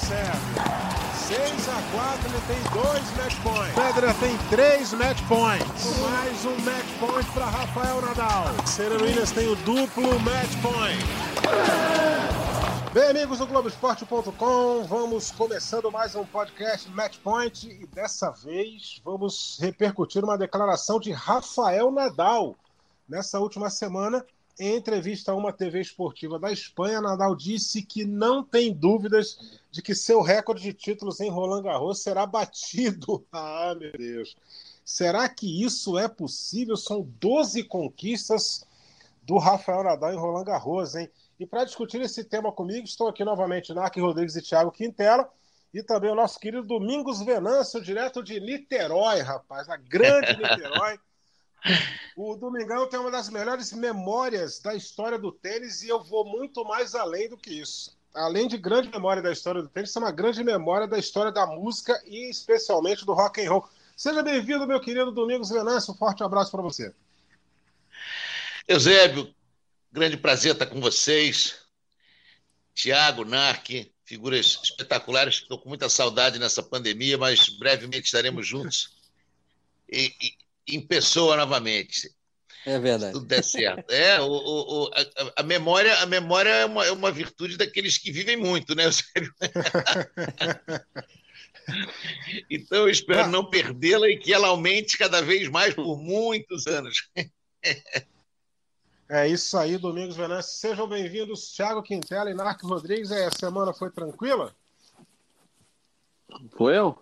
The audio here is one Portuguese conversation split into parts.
Sérgio. 6 a 4 ele tem dois match points. Pedra tem três match points. Mais um match point para Rafael Nadal. Serena Williams tem o duplo match point. Bem, amigos do Globoesporte.com, vamos começando mais um podcast Match Point e dessa vez vamos repercutir uma declaração de Rafael Nadal. Nessa última semana, em entrevista a uma TV esportiva da Espanha, Nadal disse que não tem dúvidas de que seu recorde de títulos em Roland Garros será batido. Ah, meu Deus. Será que isso é possível? São 12 conquistas do Rafael Nadal em Roland Garros, hein? E para discutir esse tema comigo, estão aqui novamente Narc Rodrigues e Thiago Quintela, e também o nosso querido Domingos Venâncio, direto de Niterói, rapaz, a grande Niterói. O Domingão tem uma das melhores memórias da história do tênis e eu vou muito mais além do que isso. Além de grande memória da história do tênis, é uma grande memória da história da música e especialmente do rock and roll. Seja bem-vindo, meu querido Domingos Venâncio. Um forte abraço para você. Eusébio, grande prazer estar com vocês. Tiago, Narc, figuras espetaculares estou com muita saudade nessa pandemia, mas brevemente estaremos juntos. E, e, em pessoa novamente. É verdade. Se tudo der certo. É, o, o, o a, a, memória, a memória é uma, é uma virtude daqueles que vivem muito, né? então eu espero ah. não perdê-la e que ela aumente cada vez mais por muitos anos. É isso aí, Domingos Venâncio. Sejam bem-vindos, Thiago Quintela e Narco Rodrigues. É, a semana foi tranquila? Foi eu?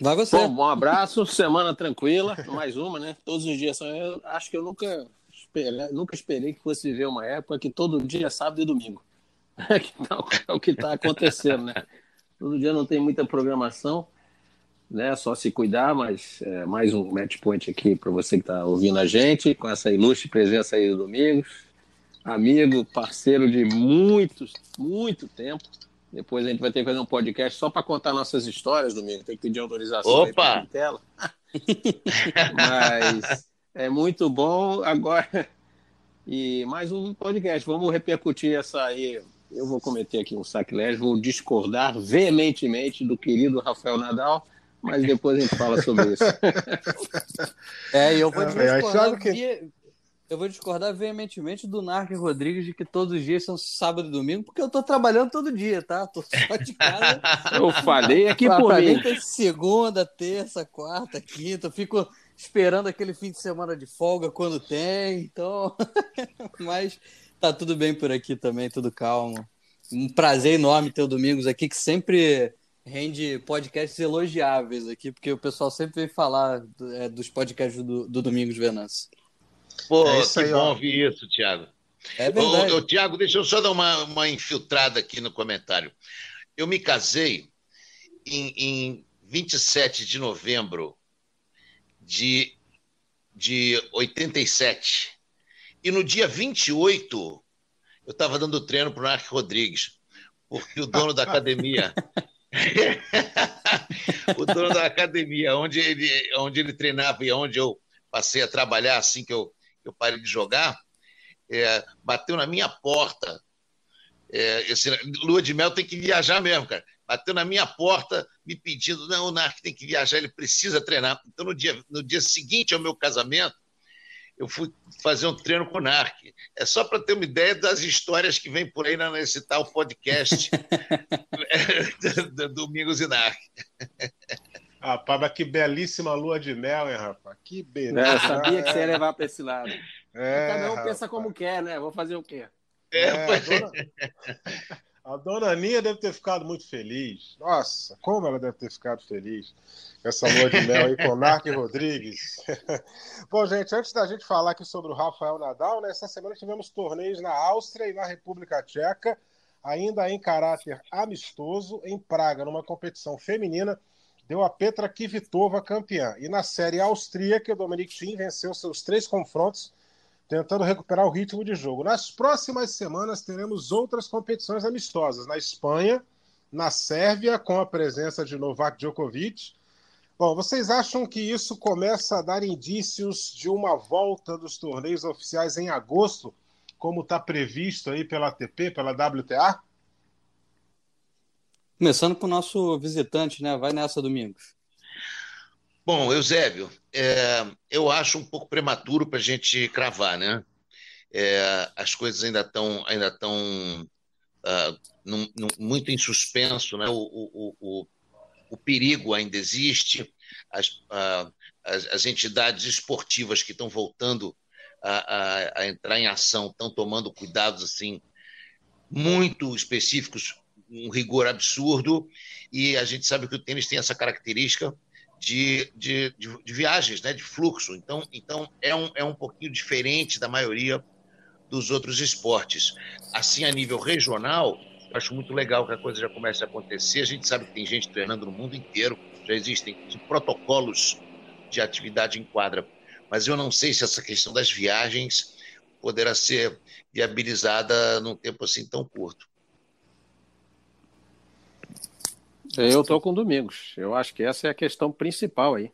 Vai você. Bom, um abraço, semana tranquila, mais uma, né? Todos os dias. Eu acho que eu nunca esperei, nunca esperei que fosse viver uma época que todo dia é sábado e domingo. É o que está acontecendo, né? Todo dia não tem muita programação, né? Só se cuidar, mas é, mais um match point aqui para você que está ouvindo a gente, com essa ilustre presença aí do Domingos, amigo, parceiro de muitos, muito tempo. Depois a gente vai ter que fazer um podcast só para contar nossas histórias, Domingo. Tem que pedir autorização Opa! aí tela. Mas é muito bom agora. E mais um podcast. Vamos repercutir essa aí. Eu vou cometer aqui um sacrilégio, vou discordar veementemente do querido Rafael Nadal, mas depois a gente fala sobre isso. É, eu vou é, discordar que... Eu vou discordar veementemente do Narc Rodrigues de que todos os dias são sábado e domingo, porque eu tô trabalhando todo dia, tá? Tô só de casa. eu falei aqui pra, por pra mim. Tem segunda, terça, quarta, quinta. Eu fico esperando aquele fim de semana de folga quando tem, então. Mas tá tudo bem por aqui também, tudo calmo. Um prazer enorme ter o Domingos aqui, que sempre rende podcasts elogiáveis aqui, porque o pessoal sempre vem falar é, dos podcasts do, do Domingos Venâncio. Pô, é que aí, bom ó. ouvir isso, Tiago. É verdade. Ô, ô, Tiago, deixa eu só dar uma, uma infiltrada aqui no comentário. Eu me casei em, em 27 de novembro de, de 87. E no dia 28, eu estava dando treino para o Narc Rodrigues, porque o dono da academia. o dono da academia, onde ele, onde ele treinava e onde eu passei a trabalhar assim que eu eu parei de jogar, é, bateu na minha porta. É, esse, lua de mel tem que viajar mesmo, cara. Bateu na minha porta me pedindo: não, o Narc tem que viajar, ele precisa treinar. Então, no dia, no dia seguinte ao meu casamento, eu fui fazer um treino com o Narc. É só para ter uma ideia das histórias que vem por aí nesse tal podcast Domingos e Narc. Rapaz, mas que belíssima lua de mel, hein, rapaz? Que beleza. É, eu sabia que você ia levar para esse lado. É, Cada um rapaz. pensa como quer, né? Vou fazer o quê? É, a, dona... a dona Aninha deve ter ficado muito feliz. Nossa, como ela deve ter ficado feliz com essa lua de mel aí com o Narc Rodrigues. Bom, gente, antes da gente falar aqui sobre o Rafael Nadal, né, essa semana tivemos torneios na Áustria e na República Tcheca, ainda em caráter amistoso, em Praga, numa competição feminina deu a Petra Kvitova campeã. E na série austríaca, o Dominic Thiem venceu seus três confrontos, tentando recuperar o ritmo de jogo. Nas próximas semanas teremos outras competições amistosas na Espanha, na Sérvia, com a presença de Novak Djokovic. Bom, vocês acham que isso começa a dar indícios de uma volta dos torneios oficiais em agosto, como está previsto aí pela ATP, pela WTA? Começando com o nosso visitante, né? Vai nessa, Domingos. Bom, Eusébio, é, eu acho um pouco prematuro para a gente cravar, né? É, as coisas ainda estão ainda estão uh, muito em suspenso, né? O, o, o, o perigo ainda existe, as, uh, as, as, entidades esportivas que estão voltando a, a, a, entrar em ação estão tomando cuidados assim muito específicos, um rigor absurdo, e a gente sabe que o tênis tem essa característica de, de, de, de viagens, né, de fluxo. Então, então é, um, é um pouquinho diferente da maioria dos outros esportes. Assim, a nível regional, acho muito legal que a coisa já comece a acontecer. A gente sabe que tem gente treinando no mundo inteiro, já existem protocolos de atividade em quadra, mas eu não sei se essa questão das viagens poderá ser viabilizada num tempo assim tão curto. Eu estou com Domingos. Eu acho que essa é a questão principal aí.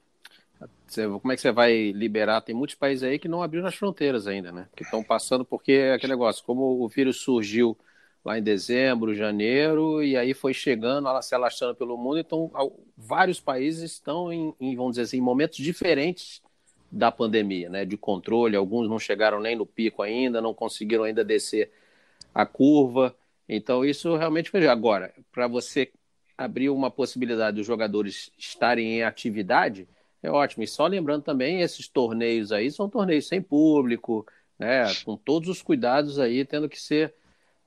Como é que você vai liberar? Tem muitos países aí que não abriram as fronteiras ainda, né? Que estão passando porque é aquele negócio, como o vírus surgiu lá em dezembro, janeiro, e aí foi chegando, ela se alastrando pelo mundo, então vários países estão em, em, vamos dizer assim, em momentos diferentes da pandemia, né? De controle, alguns não chegaram nem no pico ainda, não conseguiram ainda descer a curva. Então isso realmente foi agora para você abrir uma possibilidade dos jogadores estarem em atividade, é ótimo. E só lembrando também, esses torneios aí são torneios sem público, né, com todos os cuidados aí tendo que ser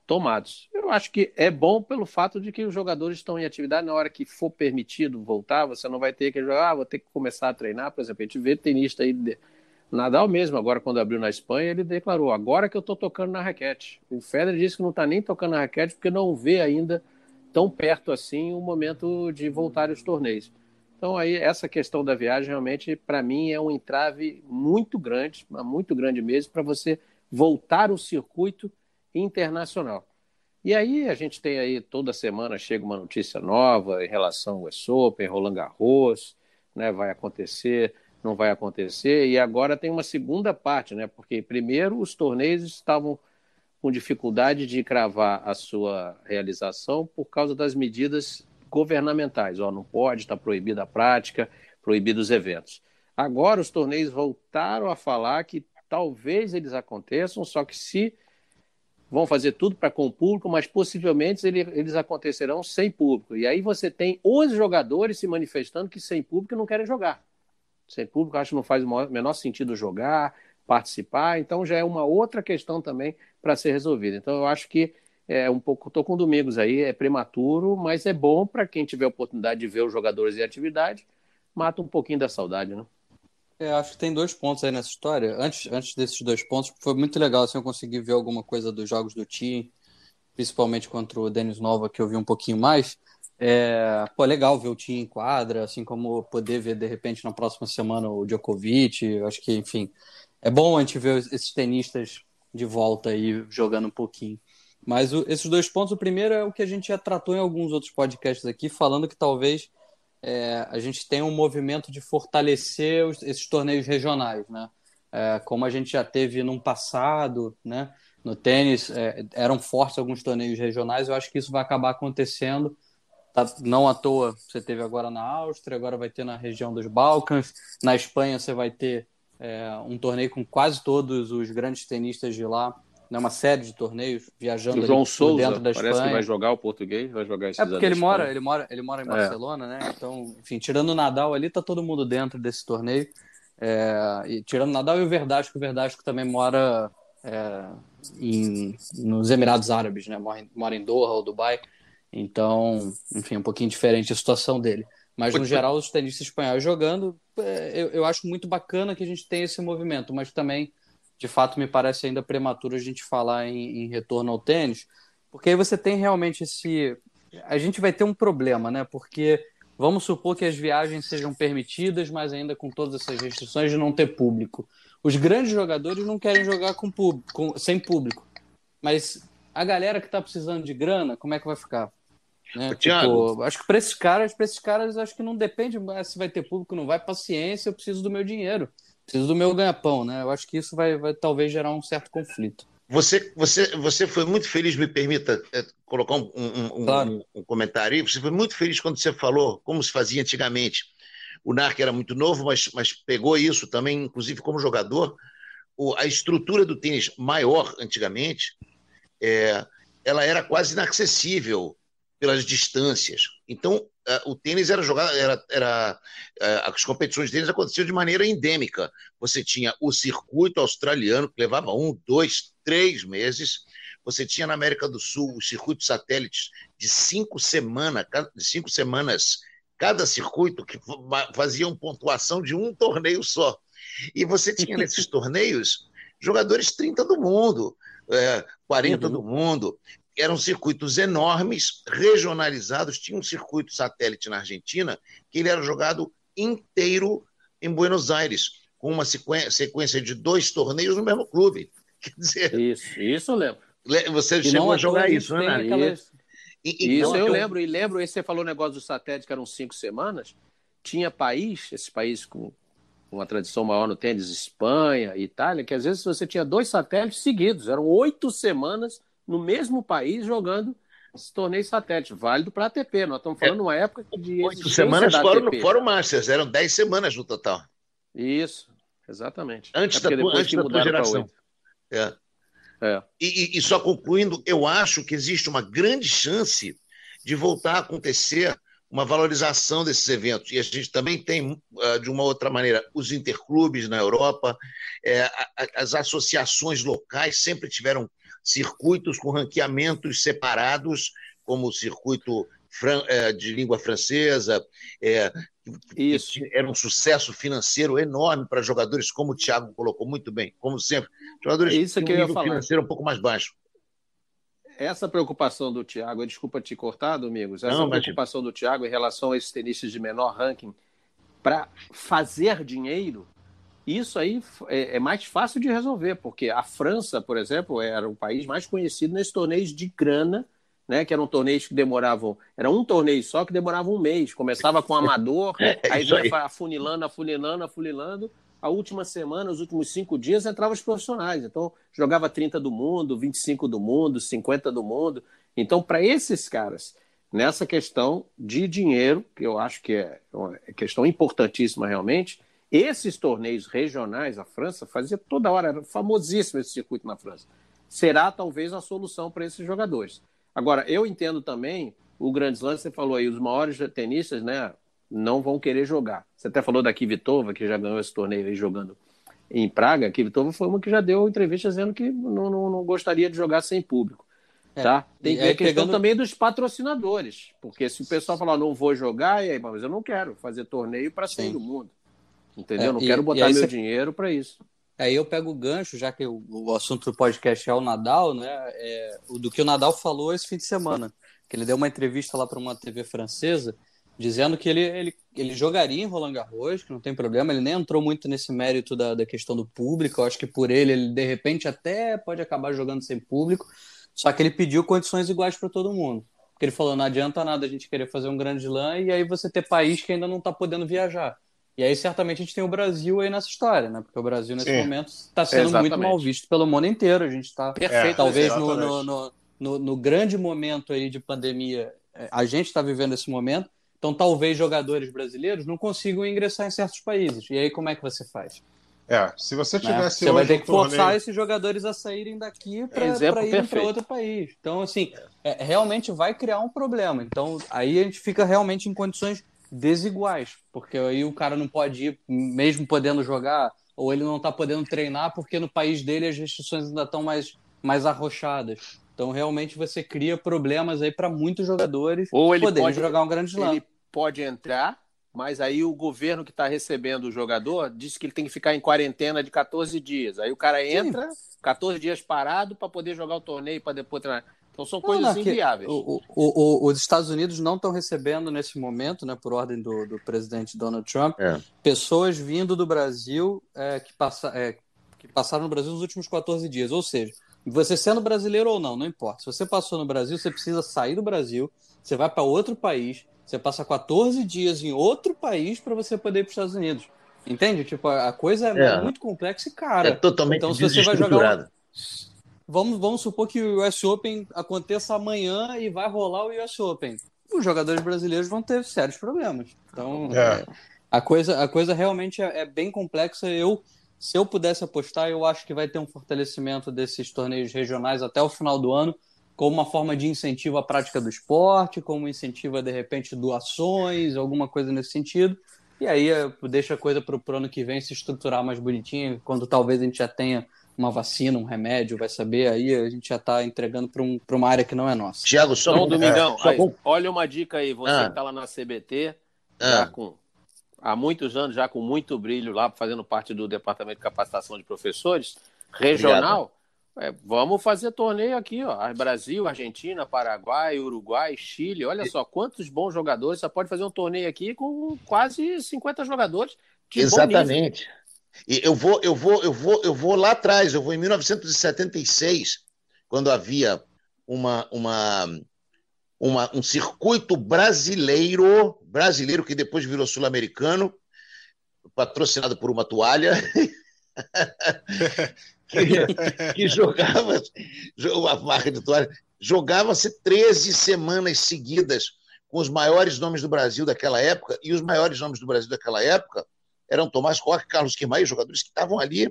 tomados. Eu acho que é bom pelo fato de que os jogadores estão em atividade na hora que for permitido voltar, você não vai ter que jogar, ah, vou ter que começar a treinar, por exemplo, a gente vê tenista aí, Nadal mesmo, agora quando abriu na Espanha, ele declarou, agora que eu estou tocando na raquete. O Federer disse que não está nem tocando na raquete porque não vê ainda tão perto assim o momento de voltar aos torneios. Então aí essa questão da viagem realmente para mim é um entrave muito grande, muito grande mesmo para você voltar o circuito internacional. E aí a gente tem aí toda semana chega uma notícia nova em relação ao US Open, Roland Garros, né, vai acontecer, não vai acontecer, e agora tem uma segunda parte, né, porque primeiro os torneios estavam com dificuldade de cravar a sua realização por causa das medidas governamentais. Ó, não pode, está proibida a prática, proibidos os eventos. Agora os torneios voltaram a falar que talvez eles aconteçam, só que se vão fazer tudo para com o público, mas possivelmente ele, eles acontecerão sem público. E aí você tem os jogadores se manifestando que sem público não querem jogar. Sem público, acho que não faz o menor sentido jogar, participar, então já é uma outra questão também para ser resolvida. Então eu acho que é um pouco, estou com domingos aí, é prematuro, mas é bom para quem tiver a oportunidade de ver os jogadores em atividade, mata um pouquinho da saudade, né? É, acho que tem dois pontos aí nessa história. Antes, antes desses dois pontos, foi muito legal assim, eu conseguir ver alguma coisa dos jogos do time, principalmente contra o Denis Nova, que eu vi um pouquinho mais. É, pô, legal ver o time em quadra, assim como poder ver de repente na próxima semana o Djokovic. Acho que, enfim, é bom a gente ver esses tenistas de volta aí jogando um pouquinho. Mas o, esses dois pontos, o primeiro é o que a gente já tratou em alguns outros podcasts aqui, falando que talvez é, a gente tenha um movimento de fortalecer os, esses torneios regionais, né? É, como a gente já teve num passado, né? No tênis é, eram fortes alguns torneios regionais, eu acho que isso vai acabar acontecendo. Tá, não à toa, você teve agora na Áustria, agora vai ter na região dos Balcãs, na Espanha você vai ter é, um torneio com quase todos os grandes tenistas de lá, né, uma série de torneios viajando o João Souza, dentro da Espanha. Parece que vai jogar o português, vai jogar É porque ele mora, ele mora, ele mora em é. Barcelona, é. né? Então, enfim, tirando o Nadal ali, tá todo mundo dentro desse torneio. É, e tirando o Nadal e o Verdasco, o Verdasco também mora é, em, nos Emirados Árabes, né? Mora em, mora em Doha ou Dubai. Então, enfim, um pouquinho diferente a situação dele. Mas, no geral, os tenistas espanhóis jogando, é, eu, eu acho muito bacana que a gente tenha esse movimento, mas também, de fato, me parece ainda prematuro a gente falar em, em retorno ao tênis, porque aí você tem realmente esse. A gente vai ter um problema, né? Porque vamos supor que as viagens sejam permitidas, mas ainda com todas essas restrições de não ter público. Os grandes jogadores não querem jogar com público, com, sem público. Mas a galera que está precisando de grana, como é que vai ficar? Né? Tipo, acho que para esses caras, para esses caras, acho que não depende se vai ter público, não vai paciência, eu preciso do meu dinheiro, preciso do meu ganha-pão, né? Eu acho que isso vai, vai talvez gerar um certo conflito. Você, você, você foi muito feliz, me permita é, colocar um, um, claro. um, um, comentário aí. Você foi muito feliz quando você falou como se fazia antigamente. O Narc era muito novo, mas, mas pegou isso também, inclusive como jogador. O, a estrutura do tênis maior antigamente, é, ela era quase inacessível pelas distâncias. Então, o tênis era jogado, era, era uh, as competições de tênis aconteciam de maneira endêmica. Você tinha o circuito australiano, que levava um, dois, três meses. Você tinha na América do Sul os circuitos satélites de cinco, semana, de cinco semanas cada circuito, que faziam pontuação de um torneio só. E você tinha nesses torneios jogadores 30 do mundo, é, 40 uhum. do mundo eram circuitos enormes, regionalizados. Tinha um circuito satélite na Argentina que ele era jogado inteiro em Buenos Aires, com uma sequência de dois torneios no mesmo clube. Quer dizer, isso, isso eu lembro. Você e chegou a jogar isso, né? Aquelas... E, isso eu lembro, e lembro, esse você falou o negócio do satélite, que eram cinco semanas. Tinha país, esse país com uma tradição maior no tênis, Espanha, Itália, que às vezes você tinha dois satélites seguidos, eram oito semanas no mesmo país jogando esse torneio satélite, válido para a ATP. Nós estamos falando é, uma época de. Oito semanas fora, no, fora o Masters, eram dez semanas no total. Isso, exatamente. Antes é da, tua, antes da tua geração. É. É. E, e, só concluindo, eu acho que existe uma grande chance de voltar a acontecer uma valorização desses eventos. E a gente também tem, ah, de uma outra maneira, os interclubes na Europa, é, as associações locais sempre tiveram circuitos com ranqueamentos separados, como o circuito é, de língua francesa, é, Isso. era um sucesso financeiro enorme para jogadores, como o Thiago colocou muito bem, como sempre, jogadores Isso que um nível financeiro um pouco mais baixo. Essa preocupação do Thiago, desculpa te cortar, Domingos, essa Não, preocupação do Thiago em relação a esses tenistas de menor ranking para fazer dinheiro isso aí é, é, mais fácil de resolver, porque a França, por exemplo, era o país mais conhecido nesses torneios de grana, né? Que eram torneios que demoravam. Era um torneio só que demorava um mês. Começava com amador, é, aí ia afunilando, afunilando, afunilando. A última semana, os últimos cinco dias, entravam os profissionais. Então, jogava 30 do mundo, 25 do mundo, 50 do mundo. Então, para esses caras, nessa questão de dinheiro, que eu acho que é uma questão importantíssima realmente, esses torneios regionais, a França fazia toda hora, era famosíssimo esse circuito na França. Será talvez a solução para esses jogadores. Agora, eu entendo também o Grand Slam, você falou aí, os maiores tenistas, né, não vão querer jogar. Você até falou da Kvitova, que já ganhou esse torneio aí jogando em Praga. A Kvitova foi uma que já deu entrevista dizendo que não, não, não gostaria de jogar sem público. É, tá? Tem a questão pegando... também dos patrocinadores, porque se o pessoal falar não vou jogar, e aí, mas eu não quero fazer torneio para sair do mundo. Entendeu? É, não e, quero botar meu cê... dinheiro para isso. Aí eu pego o gancho, já que o, o assunto do podcast é o Nadal, né? É, do que o Nadal falou esse fim de semana. Que ele deu uma entrevista lá para uma TV francesa, dizendo que ele, ele, ele jogaria em Roland Garros, que não tem problema. Ele nem entrou muito nesse mérito da, da questão do público. Eu acho que por ele, ele de repente até pode acabar jogando sem público. Só que ele pediu condições iguais para todo mundo. Porque ele falou: não adianta nada a gente querer fazer um grande slam e aí você ter país que ainda não está podendo viajar. E aí, certamente, a gente tem o Brasil aí nessa história, né? Porque o Brasil, nesse Sim. momento, está sendo Exatamente. muito mal visto pelo mundo inteiro. A gente está. Perfeito. Talvez no, no, no, no, no grande momento aí de pandemia, é, a gente está vivendo esse momento. Então, talvez jogadores brasileiros não consigam ingressar em certos países. E aí, como é que você faz? É, se você né? tivesse. Né? Você vai ter que forçar torneio... esses jogadores a saírem daqui para ir para outro país. Então, assim, é, realmente vai criar um problema. Então, aí a gente fica realmente em condições desiguais, porque aí o cara não pode ir, mesmo podendo jogar, ou ele não está podendo treinar porque no país dele as restrições ainda estão mais, mais arrochadas. Então realmente você cria problemas aí para muitos jogadores ou ele poderem pode, jogar um grande slam. Ele pode entrar, mas aí o governo que está recebendo o jogador disse que ele tem que ficar em quarentena de 14 dias. Aí o cara entra, Sim. 14 dias parado para poder jogar o torneio para depois treinar. Então são coisas não, não, inviáveis. O, o, o, os Estados Unidos não estão recebendo nesse momento, né, por ordem do, do presidente Donald Trump, é. pessoas vindo do Brasil é, que, passa, é, que passaram no Brasil nos últimos 14 dias. Ou seja, você sendo brasileiro ou não, não importa. Se você passou no Brasil, você precisa sair do Brasil, você vai para outro país, você passa 14 dias em outro país para você poder ir para os Estados Unidos. Entende? Tipo, a coisa é, é, muito complexa e cara. É totalmente então, se você vai jogar vamos, vamos supor que o US Open aconteça amanhã e vai rolar o US Open. Os jogadores brasileiros vão ter sérios problemas. Então, É. é, a, coisa, a coisa realmente é, é bem complexa. Eu, se eu pudesse apostar, eu acho que vai ter um fortalecimento desses torneios regionais até o final do ano, como uma forma de incentivo à prática do esporte, como incentivo a, de repente, doações, alguma coisa nesse sentido. E aí deixa a coisa para o ano que vem se estruturar mais bonitinho, quando talvez a gente já tenha uma vacina, um remédio, vai saber, aí a gente já está entregando para um, pra uma área que não é nossa. Tiago, só Então, um- Domingão, é, só aí, olha uma dica aí, você Ah. que tá lá na CBT, Ah. já com há muitos anos, já com muito brilho lá, fazendo parte do Departamento de Capacitação de Professores, regional, é, vamos fazer torneio aqui, ó. Brasil, Argentina, Paraguai, Uruguai, Chile. Olha só quantos bons jogadores. Você pode fazer um torneio aqui com quase 50 jogadores. de bom nível. Eu vou, eu vou, eu vou, eu vou lá atrás, eu vou em 1976, quando havia uma, uma, uma, um circuito brasileiro, brasileiro que depois virou sul-americano, patrocinado por uma toalha, que, que jogava, a marca de toalha, jogava-se 13 semanas seguidas com os maiores nomes do Brasil daquela época, e os maiores nomes do Brasil daquela época eram Tomás Roque, Carlos Quimai, jogadores que estavam ali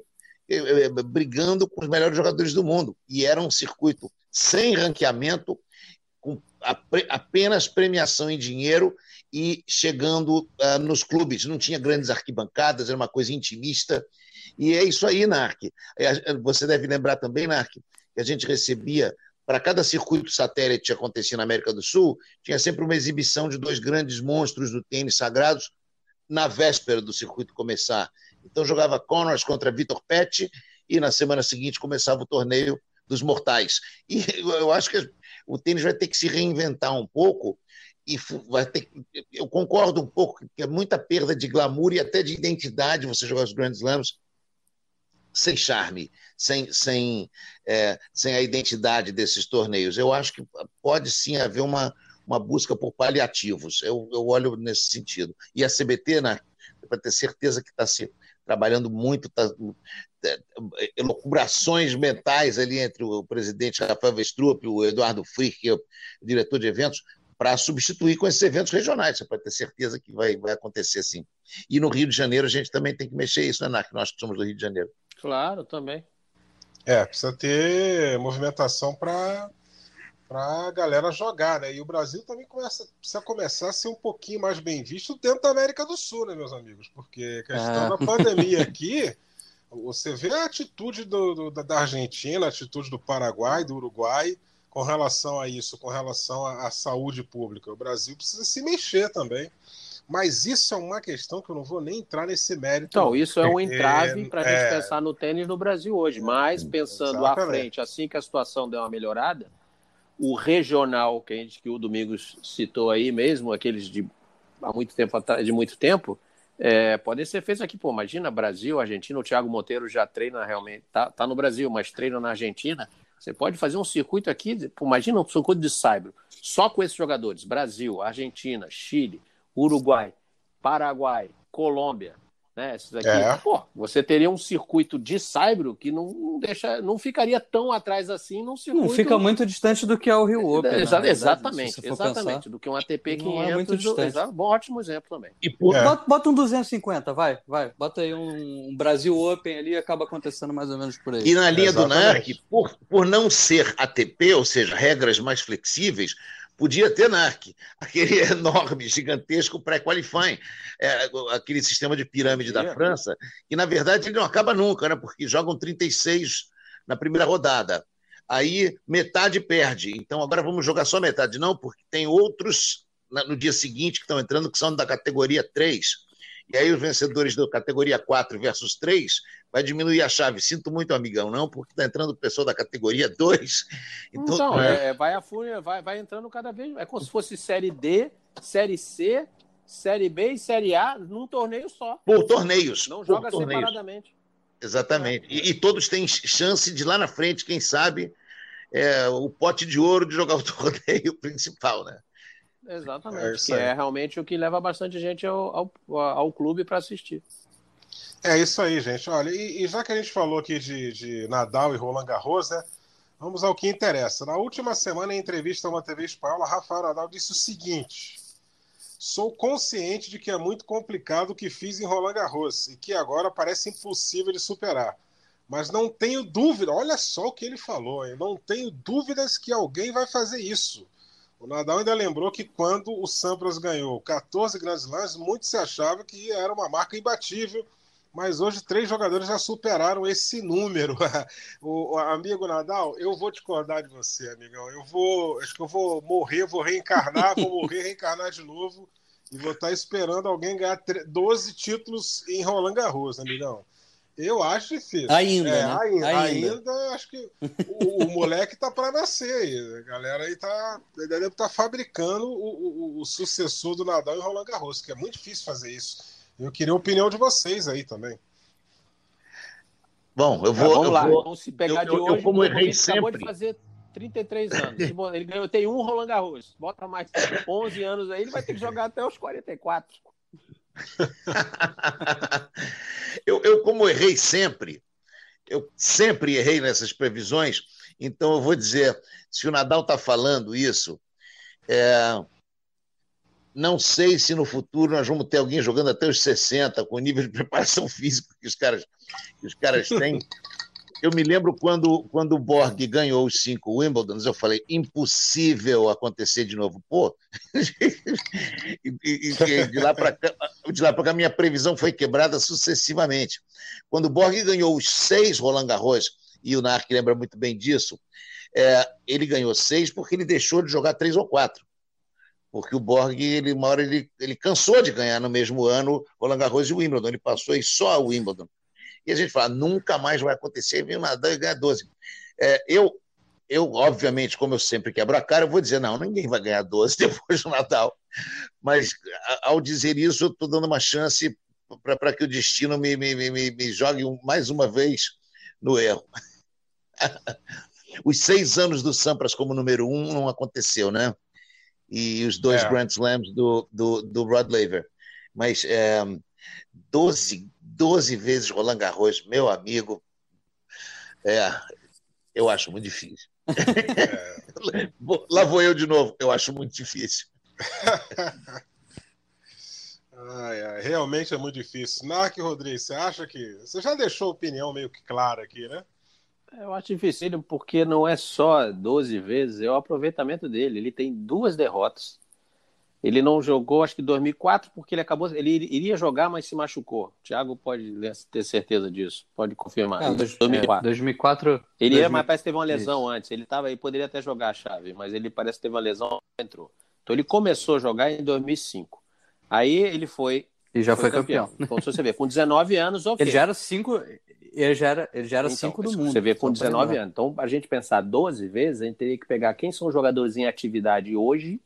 eh, eh, brigando com os melhores jogadores do mundo. E era um circuito sem ranqueamento, com apenas premiação em dinheiro e chegando ah, nos clubes. Não tinha grandes arquibancadas, era uma coisa intimista. E é isso aí, Narc. É, Você deve lembrar também, Narc, que a gente recebia, para cada circuito satélite que acontecia na América do Sul, tinha sempre uma exibição de dois grandes monstros do tênis sagrados na véspera do circuito começar. Então jogava Connors contra Vitor Pet e na semana seguinte começava o torneio dos mortais. E eu acho que o tênis vai ter que se reinventar um pouco e vai ter eu concordo um pouco que é muita perda de glamour e até de identidade você jogar os Grand Slams sem charme, sem, sem, é, sem a identidade desses torneios. Eu acho que pode sim haver uma, uma busca por paliativos. Eu, eu olho nesse sentido. E a CBT, né, para ter certeza que está se trabalhando muito, tá, é, elucubrações mentais ali entre o presidente Rafael Vestrup, o Eduardo Frick, que é o diretor de eventos, para substituir com esses eventos regionais. Você pode ter certeza que vai, vai acontecer sim. E no Rio de Janeiro a gente também tem que mexer isso, né, Narc? Nós que somos do Rio de Janeiro. Claro, também. É, precisa ter movimentação para para a galera jogar, né? E o Brasil também começa, precisa começar a ser um pouquinho mais bem visto dentro da América do Sul, né, meus amigos? Porque a questão É. da pandemia aqui, você vê a atitude do, do- da- Argentina, a atitude do Paraguai, do Uruguai, com relação a isso, com relação à, à saúde pública. O Brasil precisa se mexer também. Mas isso é uma questão que eu não vou nem entrar nesse mérito. Então, isso é um entrave para a gente é. pensar no tênis no Brasil hoje. Mas, pensando à Exatamente. frente, assim que a situação der uma melhorada, o regional, que, a gente, que o Domingos citou aí mesmo, aqueles de há muito tempo de muito tempo, é, podem ser feitos aqui. Pô, imagina Brasil, Argentina, o Thiago Monteiro já treina realmente, tá, tá no Brasil, mas treina na Argentina. Você pode fazer um circuito aqui, pô, imagina um circuito de saibro, só com esses jogadores: Brasil, Argentina, Chile, Uruguai, Paraguai, Colômbia, né? Esses aqui. É. Pô, você teria um circuito de saibro que não, deixa, não ficaria tão atrás assim num circuito. Não fica muito distante do que é o Rio Open. Exa- exatamente, exatamente. pensar. Do que um ATP Não 500. é muito do- distante. exa- bom, ótimo exemplo também. E por, É. Bota, bota um 250, vai, vai. Bota aí um, um Brasil Open ali e acaba acontecendo mais ou menos por aí. E na linha do Exatamente. NARC, por, por não ser ATP, ou seja, regras mais flexíveis, podia ter NARC, aquele enorme, gigantesco pré-qualifying, é, aquele sistema de pirâmide da Podia. França, que na verdade ele não acaba nunca, né? porque jogam 36 na primeira rodada. Aí metade perde. Então agora vamos jogar só metade. Não, porque tem outros no dia seguinte que estão entrando que são da categoria 3. E aí os vencedores da categoria 4 versus 3 vai diminuir a chave. Sinto muito, amigão, não, porque está entrando pessoa da categoria 2. Então, Então, é. é, vai a fúria, vai, vai entrando cada vez. É como se fosse série D, série C, série B e série A num torneio só. por torneios. Não por joga torneios. separadamente. Exatamente. E, e todos têm chance de lá na frente, quem sabe, é, o pote de ouro de jogar o torneio principal, né? É Exatamente. isso que é realmente o que leva bastante gente ao, ao, ao clube para assistir. É isso aí, gente. Olha, e, e já que a gente falou aqui de, de Nadal e Roland Garros, né? Vamos ao que interessa. Na última semana, em entrevista a uma TV espanhola, Rafael Nadal disse o seguinte: Sou consciente de que é muito complicado o que fiz em Roland Garros e que agora parece impossível de superar. Mas não tenho dúvida, olha só o que ele falou, hein? não tenho dúvidas que alguém vai fazer isso. O Nadal ainda lembrou que quando o Sampras ganhou 14 grandes lances, muito se achava que era uma marca imbatível, mas hoje três jogadores já superaram esse número. o, o, amigo Nadal, eu vou discordar de você, amigão. Eu vou, acho que eu vou morrer, vou reencarnar, vou morrer, reencarnar de novo e vou estar esperando alguém ganhar 12 títulos em Roland Garros, amigão. Eu acho difícil. Ainda, é, né? ainda, ainda. ainda. acho que o, o moleque tá para nascer aí. A galera aí tá, deve estar tá fabricando o, o, o, sucessor do Nadal em Roland Garros, que é muito difícil fazer isso. Eu queria a opinião de vocês aí também. Bom, eu vou. Vamos eu lá, vou, vamos se pegar eu, de eu, hoje. eu como o errei acabou sempre. de fazer 33 anos. Ele ganhou, tem um Roland Garros. Bota mais 11 anos aí, ele vai ter que jogar até os 44. eu, eu, como errei sempre, eu sempre errei nessas previsões, então eu vou dizer: se o Nadal está falando isso, é, não sei se no futuro nós vamos ter alguém jogando até os 60, com o nível de preparação física que os caras, que os caras têm. Eu me lembro quando, quando o Borg ganhou os cinco Wimbledons, eu falei, impossível acontecer de novo. Pô, e, e, e de lá para cá, de lá para cá, minha previsão foi quebrada sucessivamente. Quando o Borg ganhou os seis Roland Garros, e o Narc lembra muito bem disso, é, ele ganhou seis porque ele deixou de jogar três ou quatro. Porque o Borg, ele, uma hora, ele, ele cansou de ganhar no mesmo ano Roland Garros e Wimbledon, ele passou aí só a Wimbledon. E a gente fala, nunca mais vai acontecer, o Nadal e ganha 12. É, eu, eu, obviamente, como eu sempre quebro a cara, eu vou dizer, não, ninguém vai ganhar 12 depois do Natal. Mas, ao dizer isso, eu estou dando uma chance para que o destino me, me, me, me jogue mais uma vez no erro. Os seis anos do Sampras como número um não aconteceu, né? E os dois É. Grand Slams do, do, do Rod Laver. Mas é, 12, 12 vezes Roland Garros, meu amigo, é, eu acho muito difícil. Vou- Lá vou eu de novo, eu acho muito difícil. Ai, ai, realmente é muito difícil. Narc Rodrigues, você acha que. Você já deixou a opinião meio que clara aqui, né? Eu acho difícil porque não é só 12 vezes, é o aproveitamento dele. Ele tem duas derrotas. Ele não jogou, acho que em 2004, porque ele acabou. Ele iria jogar, mas se machucou. O Thiago pode ter certeza disso, pode confirmar. Em dois- 2004. é, 2004. Ele ia, 2000. mas parece que teve uma lesão antes. Ele tava aí, poderia até jogar a chave, mas ele parece que teve uma lesão entrou. Então ele começou a jogar em 2005. Aí ele foi. E já foi, campeão. Então, se você ver, com 19 anos, ok. Ele já era cinco. Ele já era, ele já era Então, cinco do mundo. Você vê com só pra 19 lembrar. anos. Então, a gente pensar 12 vezes, a gente teria que pegar quem são os jogadores em atividade hoje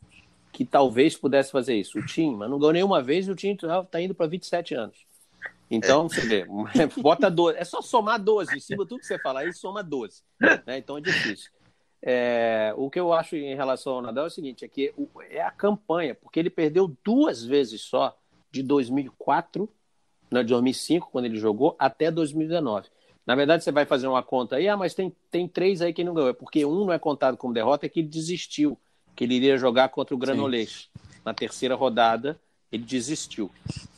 que talvez pudesse fazer isso. O Tim, mas não ganhou nenhuma vez e o Tim está indo para 27 anos. Então, você vê, bota 12. É só somar 12. Em cima de tudo que você fala aí, soma 12. Né? Então é difícil. É, o que eu acho em relação ao Nadal é o seguinte: é que é a campanha, porque ele perdeu duas vezes só de 2004, né, de 2005, quando ele jogou, até 2019. Na verdade, você vai fazer uma conta aí, ah, mas tem, tem três aí que não ganhou. É porque um não é contado como derrota, é que ele desistiu, que ele iria jogar contra o Granolês. Na terceira rodada, ele desistiu.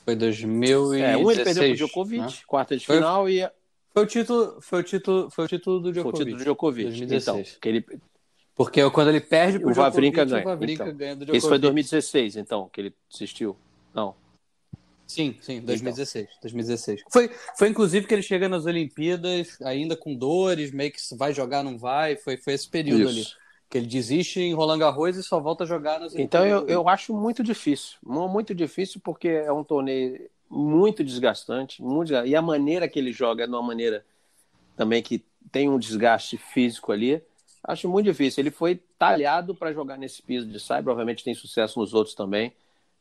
Foi 2016. É, um ele perdeu pro Djokovic, né? quarta de Foi- final, e Foi o título, foi o título, foi o título do foi o Djokovic. título do Djokovic. 2016. Então, que ele, Porque quando ele perde pro O Djokovic, ganha. o Wawrinka Então, ganha do Djokovic. esse foi 2016, então, que ele desistiu. Não. Sim, sim, 2016. Então. 2016. Foi, foi inclusive que ele chega nas Olimpíadas ainda com dores, meio que vai jogar, não vai. Foi, foi esse período ali. Isso. Que ele desiste em Roland Garros e só volta a jogar nas Então eu, eu acho muito difícil, mu- muito difícil porque é um torneio muito desgastante, muito e a maneira que ele joga é de uma maneira também que tem um desgaste físico ali. Acho muito difícil. Ele foi talhado para jogar nesse piso de saibro, obviamente tem sucesso nos outros também,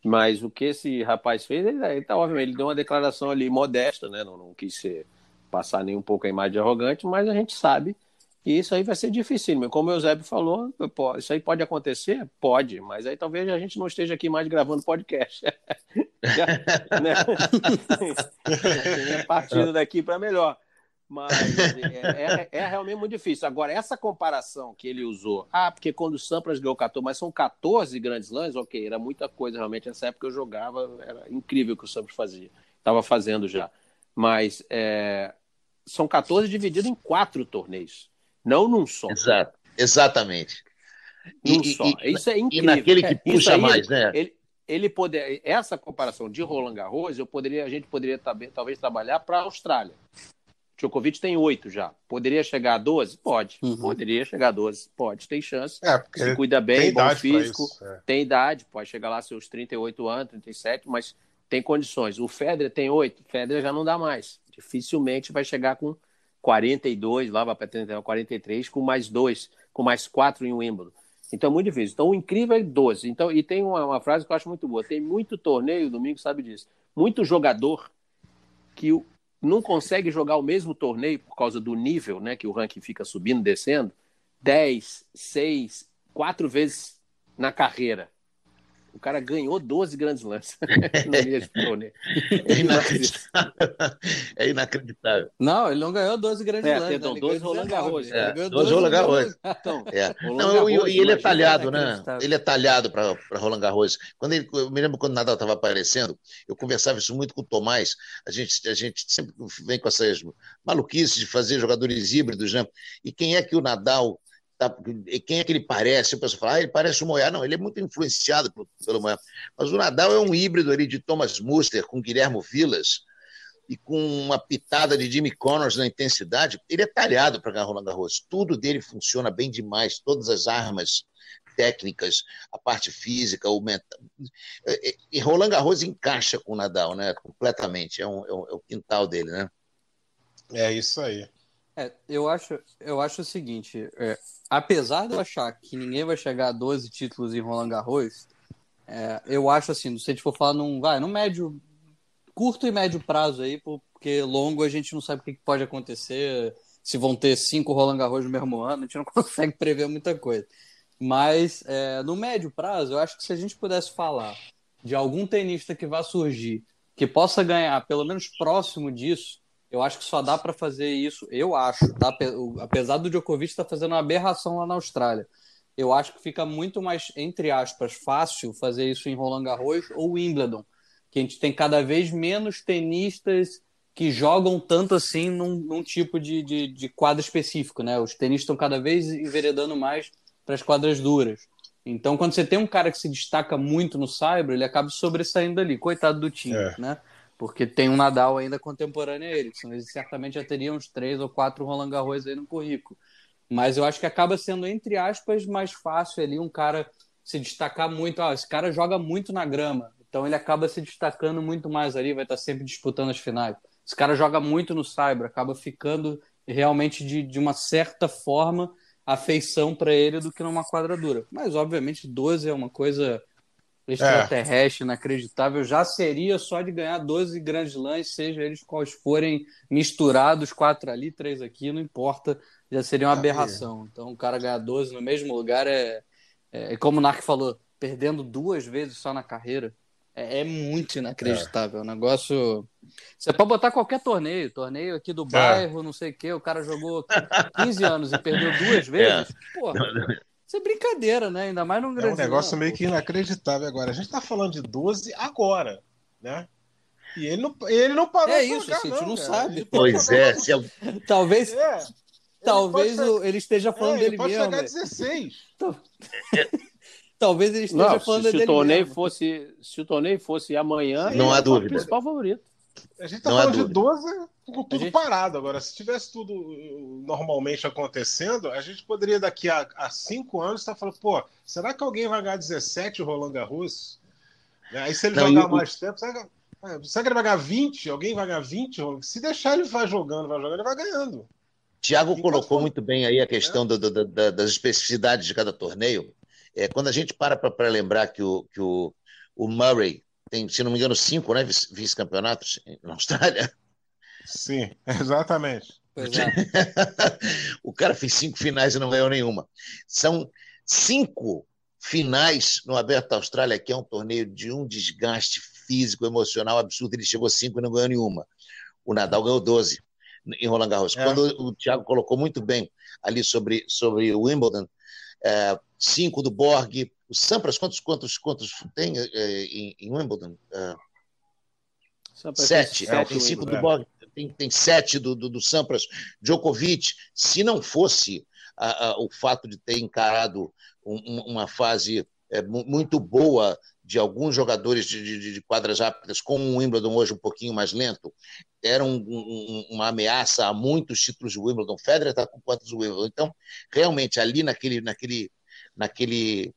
mas o que esse rapaz fez, ele, ele tá obviamente ele deu uma declaração ali modesta, né? Não, não quis ser, passar nem um pouco a imagem de arrogante, mas a gente sabe que isso aí vai ser difícil. Como o Eusébio falou, isso aí pode acontecer? Pode, mas aí talvez a gente não esteja aqui mais gravando podcast. Já, né? Tinha partido daqui para melhor. Mas é, é, é, realmente muito difícil. Agora, essa comparação que ele usou, ah, porque quando o Sampras ganhou 14, mas são 14 grandes lãs, ok, era muita coisa realmente. Nessa época eu jogava, era incrível o que o Sampras fazia. Estava fazendo já. Mas é, são 14 divididos em quatro torneios, não num só. Exato, exatamente. Num e, só. E, Isso é incrível. E naquele que puxa aí, mais, né? Ele, ele poder, essa comparação de Roland Garros, eu poderia, a gente poderia talvez trabalhar para a Austrália. Djokovic tem oito já. Poderia chegar a 12? Pode. Uhum. Poderia chegar a 12. Pode, tem chance. É, Se cuida bem, bom físico, é. tem idade, pode chegar lá seus 38 anos, 37, mas tem condições. O Federer tem oito, o Federer já não dá mais. Dificilmente vai chegar com 42, lá vai para 43, com mais dois, com mais quatro em Wimbledon. Então é muito difícil. Então o incrível é 12. Então, e tem uma, uma frase que eu acho muito boa. Tem muito torneio, domingo sabe disso. Muito jogador que não consegue jogar o mesmo torneio por causa do nível, né? Que o ranking fica subindo, descendo, 10, 6, 4 vezes na carreira. O cara ganhou 12 grandes lances no mesmo torneio. É inacreditável. é inacreditável. Não, ele não ganhou 12 grandes é, lances. Né? 12 Roland Garros. É, 12 Roland Garros. Então, é. não, e ele é talhado, né? Ele é talhado para Roland Garros. Quando ele, eu me lembro quando o Nadal estava aparecendo, eu conversava isso muito com o Tomás. A gente, a gente sempre vem com essas maluquices de fazer jogadores híbridos, né? E quem é que o Nadal Tá, quem é que ele parece? O pessoal fala, ah, ele parece o Moyá. Não, ele é muito influenciado pelo, pelo Moyá. Mas o Nadal é um híbrido ali de Thomas Muster com Guilherme Vilas e com uma pitada de Jimmy Connors na intensidade. Ele é talhado para ganhar Roland Garros. Tudo dele funciona bem demais. Todas as armas técnicas, a parte física, o mental. E Roland Garros encaixa com o Nadal, né? Completamente. É, um, é, um, é o quintal dele, né? É isso aí. É, eu acho, eu acho o seguinte, é, apesar de eu achar que ninguém vai chegar a 12 títulos em Roland Garros, é, eu acho assim, se a gente for falar num, vai, num médio, curto e médio prazo aí, porque longo a gente não sabe o que pode acontecer, se vão ter cinco Roland Garros no mesmo ano, a gente não consegue prever muita coisa. Mas é, no médio prazo, eu acho que se a gente pudesse falar de algum tenista que vá surgir, que possa ganhar pelo menos próximo disso, eu acho que só dá para fazer isso, eu acho, tá? apesar do Djokovic estar tá fazendo uma aberração lá na Austrália. Eu acho que fica muito mais, entre aspas, fácil fazer isso em Roland Garros ou Wimbledon, que a gente tem cada vez menos tenistas que jogam tanto assim num, num tipo de, de, de quadro específico, né? Os tenistas estão cada vez enveredando mais para as quadras duras. Então, quando você tem um cara que se destaca muito no Cyber, ele acaba sobressaindo ali. Coitado do time, é. né? Porque tem um Nadal ainda contemporâneo a ele, eles certamente já teriam uns três ou quatro Roland Garros aí no currículo. Mas eu acho que acaba sendo, entre aspas, mais fácil ali um cara se destacar muito. Ah, esse cara joga muito na grama, então ele acaba se destacando muito mais ali, vai estar sempre disputando as finais. Esse cara joga muito no Cyber, acaba ficando realmente de, de uma certa forma afeição para ele do que numa quadradura. Mas, obviamente, 12 é uma coisa extraterrestre, é. inacreditável, já seria só de ganhar 12 grandes lãs, seja eles quais forem misturados, quatro ali, três aqui, não importa, já seria uma aberração. Então, o cara ganhar 12 no mesmo lugar é, é, é como o Narc falou, perdendo duas vezes só na carreira. É, é muito inacreditável. É. O negócio. Você pode botar qualquer torneio, torneio aqui do é. bairro, não sei o quê. O cara jogou 15 anos e perdeu duas é. vezes. Porra, isso é brincadeira, né? Ainda mais num grande. É um negócio meio que inacreditável agora. A gente tá falando de 12 agora, né? E ele não, ele não parou É isso, jogar, a gente não, não sabe. Pois é. Se eu... Talvez. É. Talvez ele, ele esteja falando é, dele pode mesmo. Pode chegar a 16. Talvez ele esteja não, falando se, dele se o torneio mesmo. Fosse, se o torneio fosse amanhã, não há dúvida. É o principal favorito. A gente tá não falando de 12 com tudo gente... parado. Agora, se tivesse tudo uh, normalmente acontecendo, a gente poderia daqui a, a cinco anos estar tá falando, pô, será que alguém vai ganhar 17 Roland Garros? Né, aí se ele não, jogar mais tempo, será que, é, será que ele vai ganhar 20? Alguém vai ganhar 20? Se deixar ele vai jogando, vai jogando, ele vai ganhando. Tiago colocou muito bem aí a questão é. do, do, do, das especificidades de cada torneio. É, quando a gente para para lembrar que o, que o, o Murray tem, se não me engano, cinco né, vice-campeonatos na Austrália. Sim, exatamente. É. o cara fez cinco finais e não ganhou nenhuma. São cinco finais no Aberto da Austrália, que é um torneio de um desgaste físico, emocional absurdo. Ele chegou cinco e não ganhou nenhuma. O Nadal ganhou 12. em Roland Garros. É. Quando o Thiago colocou muito bem ali sobre, sobre o Wimbledon, é, cinco do Borg, o Sampras, quantos, quantos, quantos tem é, em, em, Wimbledon? É, sete. É, tem cinco do. Borg, tem, tem sete do, do, do Sampras. Djokovic, se não fosse a, a, o fato de ter encarado um, uma fase é, muito boa de alguns jogadores de, de, de, quadras rápidas, com o Wimbledon hoje um pouquinho mais lento, era um, um, uma ameaça a muitos títulos de Wimbledon. Federer está com quantos Wimbledon? Então, realmente, ali naquele, naquele, naquele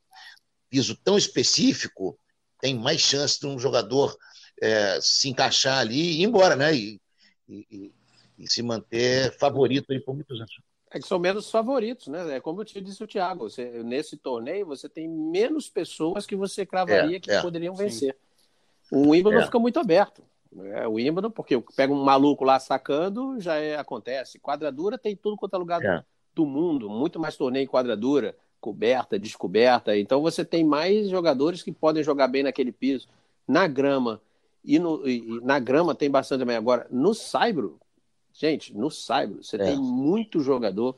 piso tão específico, tem mais chance de um jogador é, se encaixar ali e ir embora, né? E, e, e se manter favorito aí por muitos anos. É que são menos favoritos, né? É como eu te disse o Thiago, você, nesse torneio você tem menos pessoas que você cravaria é, que é, poderiam sim. vencer. O Wimbledon é. fica muito aberto. É, o Wimbledon, porque pega um maluco lá sacando, já é, acontece. Quadradura tem tudo quanto é lugar é. do mundo, muito mais torneio em quadradura, coberta, descoberta. Então você tem mais jogadores que podem jogar bem naquele piso. Na grama, e, no, e na grama tem bastante também. Agora, no Saibro, Gente, no Saibro, você é. tem muito jogador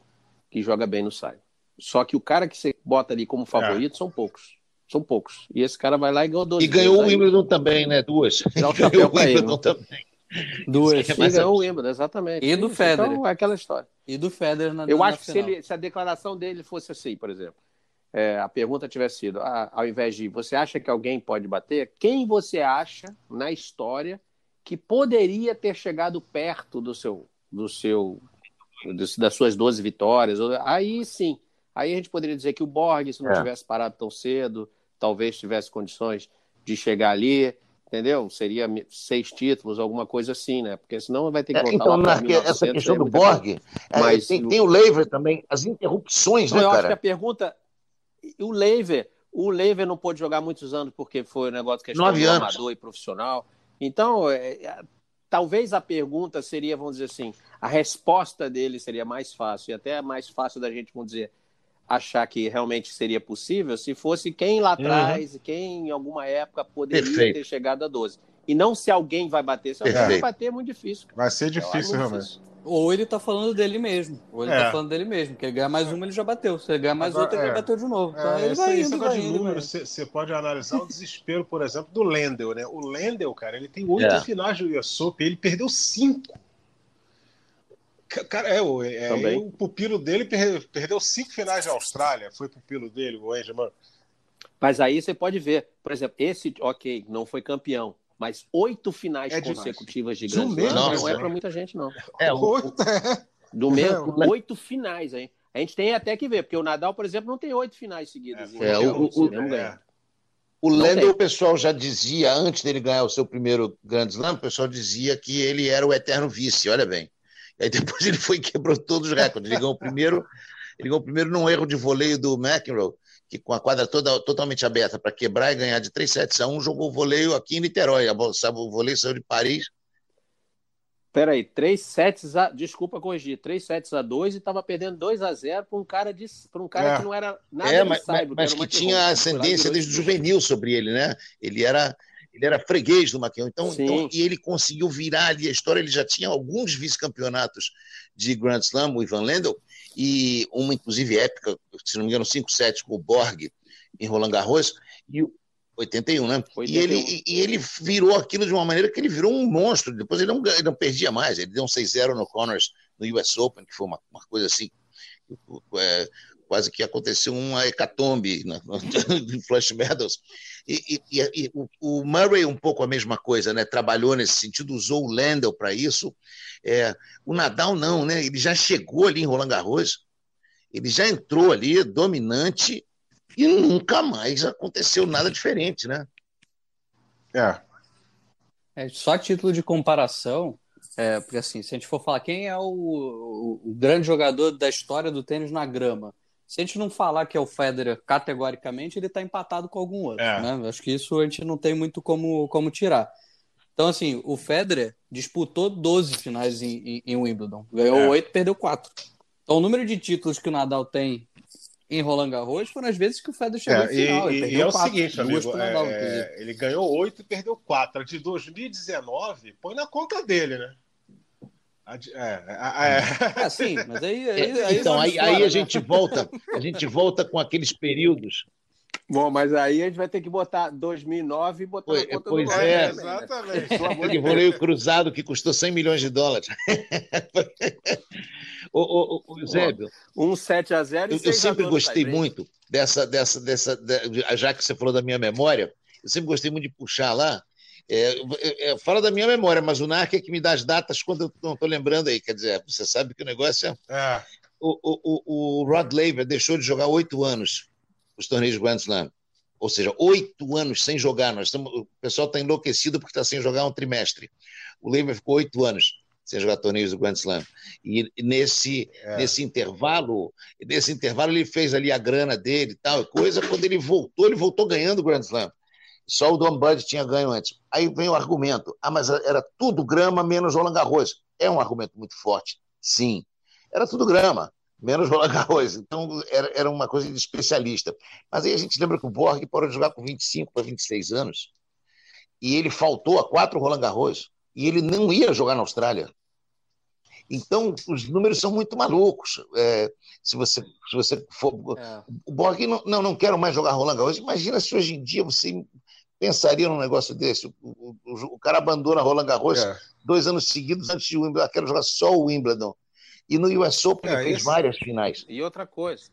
que joga bem no Saibro. Só que o cara que você bota ali como favorito é. são poucos. São poucos. E esse cara vai lá e ganhou 12 E ganhou o Wimbledon também, né? Duas. Dá o chapéu pra ele. Né? também. Duas. E ganhou o Wimbledon, exatamente. E do Federer. Então, é aquela história. E do Federer na Eu na acho que se, ele, se, a declaração dele fosse assim, por exemplo, é, a pergunta tivesse sido, ah, ao invés de você acha que alguém pode bater, quem você acha na história que poderia ter chegado perto do seu do seu das suas 12 vitórias. Aí sim, aí a gente poderia dizer que o Borg, se não é. tivesse parado tão cedo, talvez tivesse condições de chegar ali, entendeu? Seria seis títulos, alguma coisa assim, né? Porque senão vai ter que é, voltar é, então, lá essa questão do Borg, é, mas tem, tem o Lever também, as interrupções, né, eu cara? acho que a pergunta, o Lever, o Lever não pôde jogar muitos anos porque foi um negócio que é amador e profissional. Então, é, talvez a pergunta seria, vamos dizer assim, a resposta dele seria mais fácil, e até mais fácil da gente, vamos dizer, achar que realmente seria possível se fosse quem lá uhum. atrás, uhum. quem em alguma época poderia Perfeito. ter chegado a 12. E não se alguém vai bater. Se alguém Perfeito. vai bater, é muito difícil. Vai ser difícil, realmente. Difícil. Ou ele tá falando dele mesmo. Ou ele tá é. tá falando dele mesmo. Que ele ganhar mais uma, ele já bateu. Se ele ganhar mais Agora, outra, ele é. bateu de novo. Então é, ele vai indo, vai de número, você pode analisar o desespero, por exemplo, do Lendel, né? O Lendel, cara, ele tem oito é. finais do US Open, ele perdeu cinco. Cara, é, o, é, o pupilo dele perdeu cinco finais da Austrália. Foi pupilo dele, o Engelman. Mas aí você pode ver, por exemplo, esse, ok, não foi campeão, mas oito finais é consecutivas de Grand Slam não, não é para muita gente, não. É, oito. Do mesmo, é, oito finais, hein? A gente tem até que ver, porque o Nadal, por exemplo, não tem oito finais seguidas. É, o, o, o, é. o Lendo, o pessoal já dizia, antes dele ganhar o seu primeiro Grand Slam, o pessoal dizia que ele era o eterno vice, olha bem. E aí depois ele foi e quebrou todos os recordes. Ele ganhou o primeiro, ele ganhou o primeiro num erro de voleio do McEnroe, que com a quadra toda totalmente aberta para quebrar e ganhar de 3 sets a 1, jogou voleio aqui em Niterói. Sabe, o voleio saiu de Paris. Peraí, 3 sets a. Desculpa corrigir, 3 sets a 2 e estava perdendo 2 a 0 para um cara, de, um cara é. que não era nada é, mas, cyber, mas, que, que tinha ascendência desde o juvenil sobre ele, né? Ele era ele era freguês do Maquião. Então, então, e ele conseguiu virar ali a história. Ele já tinha alguns vice-campeonatos de Grand Slam, o Ivan Lendl, e uma, inclusive, épica, se não me engano, 5-7 com o Borg em Roland Garros, e 81, né? 81. E, ele, e ele virou aquilo de uma maneira que ele virou um monstro. Depois ele não, ele não perdia mais. Ele deu um 6-0 no Connors no US Open, que foi uma, uma coisa assim. É, quase que aconteceu uma hecatombe né, em Flush Meadows. E, e, e, o Murray um pouco a mesma coisa, né? Trabalhou nesse sentido, usou o Landel para isso. É, o Nadal não, né? Ele já chegou ali em Roland Garros, ele já entrou ali dominante e nunca mais aconteceu nada diferente, né? É. é só título de comparação, é, porque assim, se a gente for falar quem é o, o, o grande jogador da história do tênis na grama, se a gente não falar que é o Federer categoricamente, ele está empatado com algum outro. É. Né? Acho que isso a gente não tem muito como, como tirar. Então, assim, o Federer disputou 12 finais em, em, em Wimbledon. Ganhou é. 8, perdeu 4. Então, o número de títulos que o Nadal tem em Roland Garros foram as vezes que o Federer chegou é, final. E, e é o quatro, seguinte, amigo, Nadal, é, ele ganhou 8 e perdeu 4. A de 2019, põe na conta dele, né? É, é, é. sim, mas aí, aí, aí então aí, aí a né? gente volta, a gente volta com aqueles períodos Bom, mas aí a gente vai ter que botar 2009 e botar pois, na conta pois do é, também, né? exatamente. Né? O cruzado que custou 100 milhões de dólares. o, o, o, Eusébio, um 7 a 0 Eu, eu sempre gostei muito dessa, dessa, dessa, já que você falou da minha memória, eu sempre gostei muito de puxar lá. É, é, é fala da minha memória, mas o NARC é que me dá as datas quando eu não estou lembrando aí. Quer dizer, você sabe que o negócio é. é. O, o, o Rod Laver deixou de jogar oito anos os torneios Grand Slam. Ou seja, oito anos sem jogar. Nós estamos, o pessoal está enlouquecido porque está sem jogar um trimestre. O Leiber ficou oito anos sem jogar torneios do Grand Slam. E nesse, é. nesse intervalo, nesse intervalo ele fez ali a grana dele e tal, coisa. Quando ele voltou, ele voltou ganhando o Grand Slam. Só o Don Bud tinha ganho antes. Aí vem o argumento: ah, mas era tudo grama menos Roland Garros. É um argumento muito forte, sim. Era tudo grama menos Roland Garros. Então, era, era uma coisa de especialista. Mas aí a gente lembra que o Borg parou de jogar com 25 para 26 anos e ele faltou a quatro Roland Garros e ele não ia jogar na Austrália. Então, os números são muito malucos. É, se, você, se você for. É. O Borg, não, não, não quero mais jogar Roland Garros. Imagina se hoje em dia você pensaria num negócio desse. O, o, o cara abandona Roland Garros é. dois anos seguidos antes de Wimbledon. quero jogar só o Wimbledon. E no US Open é, fez esse... várias finais. E outra coisa.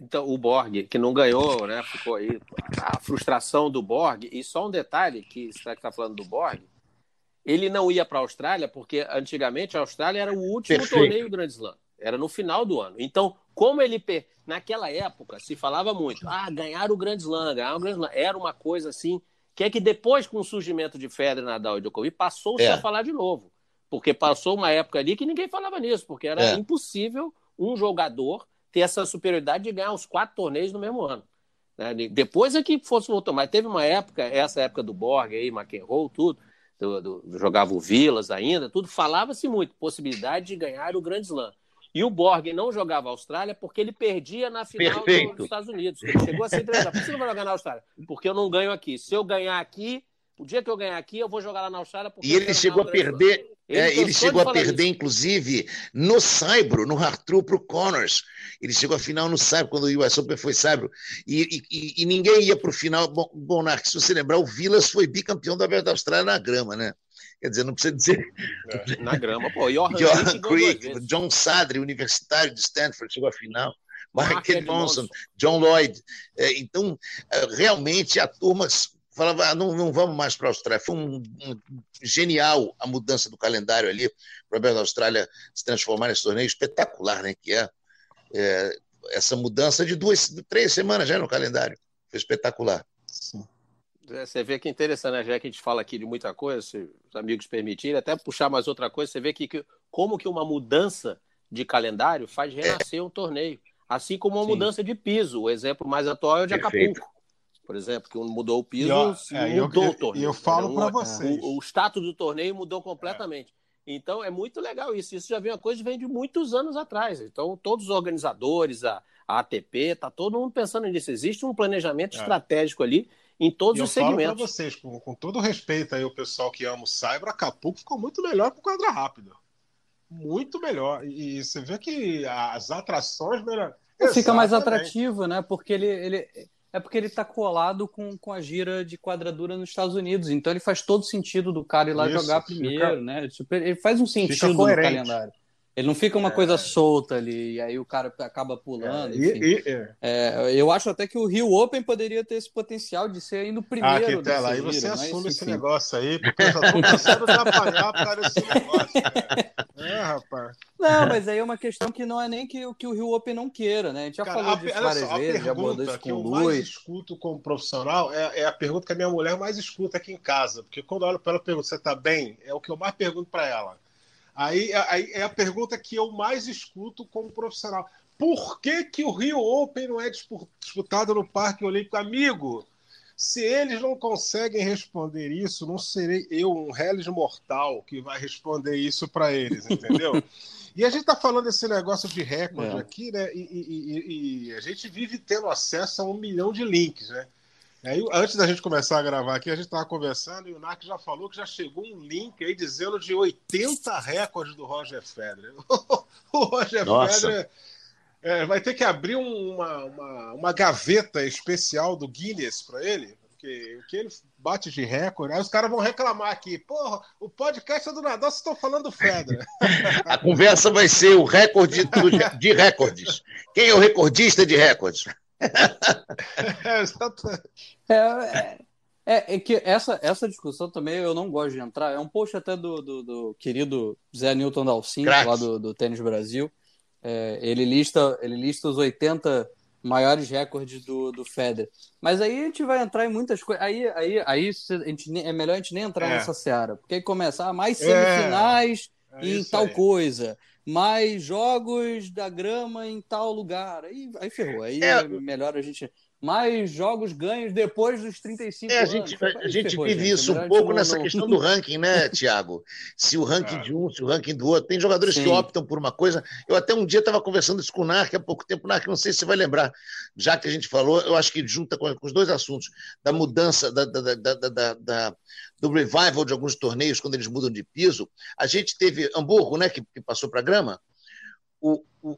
Então, o Borg, que não ganhou, né? Ficou aí a frustração do Borg. E só um detalhe, que você está falando do Borg, ele não ia para a Austrália, porque antigamente a Austrália era o último Perfeito. torneio do Grand Slam. Era no final do ano. Então, como ele. Naquela época, se falava muito, ah, ganhar o Grand Slam, ganhar o Grand Slam. Era uma coisa assim, que é que depois, com o surgimento de Federer, Nadal e Djokovic, passou-se é. a falar de novo. Porque passou uma época ali que ninguém falava nisso, porque era é. impossível um jogador ter essa superioridade de ganhar os quatro torneios no mesmo ano. Né? Depois é que fosse voltar, mas teve uma época, essa época do Borg aí, McEnroe, tudo, do, do, jogava o Vilas ainda, tudo, falava-se muito, possibilidade de ganhar o Grand Slam. E o Borg não jogava a Austrália porque ele perdia na final do, dos Estados Unidos. Ele chegou a ser treinado. Por que você não vai jogar na Austrália? Porque eu não ganho aqui. Se eu ganhar aqui, o dia que eu ganhar aqui, eu vou jogar lá na Austrália. E ele chegou a perder. Ele, é, ele chegou a perder, isso. inclusive, no Saibro, no Hartru para o Connors. Ele chegou à final no Saibro, quando o US Open foi Saibro. E, e, e ninguém ia para o final. Bom, bom se você lembrar, o Vilas foi bicampeão da Austrália na grama, né? Quer dizer, não precisa dizer. É, na grama, pô. Johan, Johan Creek, John Sadri, universitário de Stanford, chegou à final. Mark Johnson, John Lloyd. É, então, é, realmente, a turma falava, ah, não, não vamos mais para a Austrália. Foi um, um, genial a mudança do calendário ali, para a Austrália se transformar nesse torneio espetacular, né? Que é, é, essa mudança de duas, três semanas já no calendário. Foi espetacular. Sim. É, você vê que interessante, né? Já que a gente fala aqui de muita coisa, se os amigos permitirem, até puxar mais outra coisa, você vê que, que como que uma mudança de calendário faz renascer é. um torneio. Assim como uma Sim. mudança de piso. O exemplo mais atual é o de Perfeito. Acapulco por exemplo, que mudou o piso, e, é, mudou eu, o torneio. E eu falo para vocês. O, o, status do torneio mudou completamente. É. Então é muito legal isso. Isso já vem uma coisa que vem de muitos anos atrás. Então, todos os organizadores, a, a ATP, tá todo mundo pensando nisso. Existe um planejamento é. estratégico ali em todos e os segmentos. Eu falo para vocês, com, com, todo respeito aí, o pessoal que ama o Cyber, Acapulco ficou muito melhor com o quadra rápido. Muito melhor. E, e você vê que as atrações melhor. Fica mais atrativo, né? Porque ele, ele é porque ele está colado com, com a gira de quadradura nos Estados Unidos. Então ele faz todo sentido do cara ir lá Isso, jogar primeiro, fica... né? Ele faz um sentido no calendário. Ele não fica uma é. coisa solta ali, e aí o cara acaba pulando. É. E, e, é. eu acho até que o Rio Open poderia ter esse potencial de ser ainda o primeiro. Ah, Quintela, aí você assume esse negócio aí, porque eu já tô de apanhar por causa desse negócio, cara. É, rapaz. Não, mas aí é uma questão que não é nem que, que o Rio Open não queira, né? A gente já cara, falou disso várias só, vezes, já abordou isso com o Luiz. mais escuto como profissional é, é, a pergunta que a minha mulher mais escuta aqui em casa, porque quando eu olho para ela e pergunto, você tá bem? É o que eu mais pergunto para ela Aí, aí é a pergunta que eu mais escuto como profissional. Por que, que o Rio Open não é disputado no Parque Olímpico? Amigo, se eles não conseguem responder isso, não serei eu, um reles mortal, que vai responder isso para eles, entendeu? e a gente está falando desse negócio de recorde é. aqui, né? E, e, e, e, a gente vive tendo acesso a um milhão de links, né? Aí, antes da gente começar a gravar aqui, a gente estava conversando e o Narc já falou que já chegou um link aí dizendo de 80 recordes do Roger Federer. o Roger Nossa. Federer é, vai ter que abrir uma, uma, uma gaveta especial do Guinness para ele, porque o que ele bate de recorde, aí os caras vão reclamar aqui. Porra, o podcast é do Nadal, vocês estão falando do Federer. A conversa vai ser o recorde de recordes. Quem é o recordista de recordes? É, é, é, é, que essa, essa discussão também eu não gosto de entrar. É um post até do, do, do querido Zé Newton Dalcin, lá do, do Tênis Brasil. É, ele, lista, ele lista os 80 maiores recordes do, do Federer. Mas aí a gente vai entrar em muitas coisas. Aí, aí, aí a gente, é melhor a gente nem entrar é. nessa seara, porque aí começa ah, mais é. semifinais é. em tal aí. coisa mais jogos da grama em tal lugar. Aí, aí ferrou. Aí é, é melhor a gente. Mais jogos ganhos depois dos 35 é, a gente, anos. A, gente ferrou, vive gente. isso um pouco nessa não... questão do ranking, né, Tiago? Se o ranking é. de um, se o ranking do outro. Tem jogadores Sim. que optam por uma coisa. Eu até um dia estava conversando isso com o Narc há pouco tempo. Narc, não sei se você vai lembrar, já que a gente falou, eu acho que junta com, com os dois assuntos, da mudança, da, da, da, da do revival de alguns torneios, quando eles mudam de piso. A gente teve Hamburgo, né, que, que passou para a grama. O, o,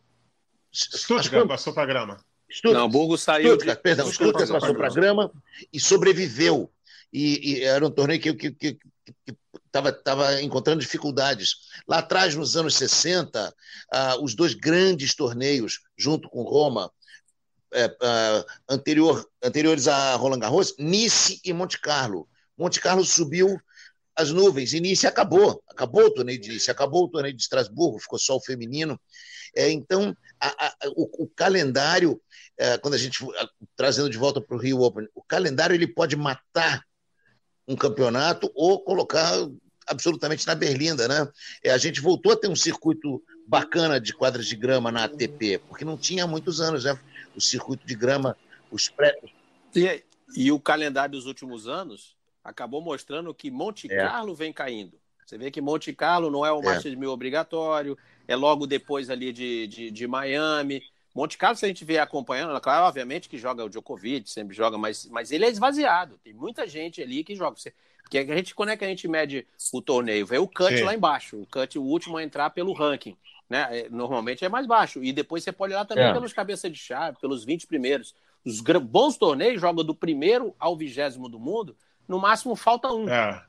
Stuttgart passou para a grama. Stuttgart, Não, Hamburgo saiu. Stuttgart, de... perdão, Stuttgart, Stuttgart passou para a grama e sobreviveu. E, e, era um torneio que, que, que, que estava encontrando dificuldades. Lá atrás, nos anos 60, ah, os dois grandes torneios, junto com Roma, é, ah, anterior, anteriores a Roland Garros, Nice e Monte Carlo. Monte Carlo subiu as nuvens. Nice acabou. Acabou o torneio de Nice, acabou o torneio de Estrasburgo, ficou só o feminino. É, então, a, a, o, o, calendário, é, quando a gente trazendo de volta para o Rio Open, o calendário ele pode matar um campeonato ou colocar absolutamente na berlinda, né? É, a gente voltou a ter um circuito bacana de quadras de grama na ATP, porque não tinha há muitos anos, né? O circuito de grama, os pré. E, e o calendário dos últimos anos acabou mostrando que Monte é. Carlo vem caindo. Você vê que Monte Carlo não é o é. Masters mil obrigatório, é logo depois ali de, de, de, Miami. Monte Carlo, se a gente vê acompanhando, claro, obviamente que joga o Djokovic, sempre joga, mas, mas ele é esvaziado. Tem muita gente ali que joga. Porque a gente, quando é que a gente mede o torneio? Vê o cut Sim. lá embaixo. O cut, o último a entrar pelo ranking. Né? É, normalmente é mais baixo. E depois você pode olhar também é. pelos cabeças de chave, pelos 20 primeiros. Os bons torneios jogam do primeiro ao vigésimo do mundo no máximo falta um. É.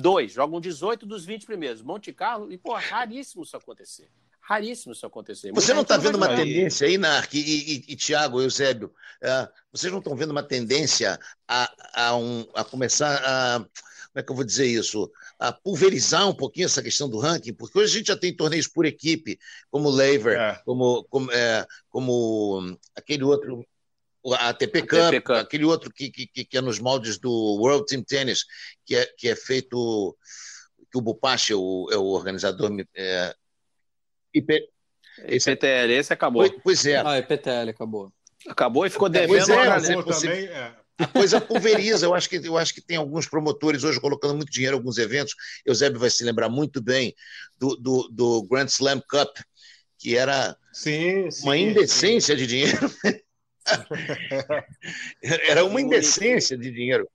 Dois, jogam 18 dos 20 primeiros. Monte Carlo, e, pô, raríssimo isso acontecer. Raríssimo isso acontecer. Você não está vendo uma tendência aí, Narc e, e, e Tiago, Eusébio? Uh, vocês não estão vendo uma tendência a, a, um, a começar a. Como é que eu vou dizer isso? A pulverizar um pouquinho essa questão do ranking, porque hoje a gente já tem torneios por equipe, como o Lever, é. como, como, é, como aquele outro a ATP Cup, ATP Cup. aquele outro que, que, que é nos moldes do World Team Tennis, que é, que é feito, que o Bupache é o, é o organizador. É, IP, esse, IPTL, esse acabou. Pois é. Ah, IPTL acabou. Acabou e ficou devendo. Pois é, você, também, é. A coisa pulveriza. Eu acho, que, eu acho que tem alguns promotores hoje colocando muito dinheiro em alguns eventos. Eusébio vai se lembrar muito bem do, do, do Grand Slam Cup, que era sim, sim, uma indecência sim. de dinheiro. Era uma indecência de dinheiro.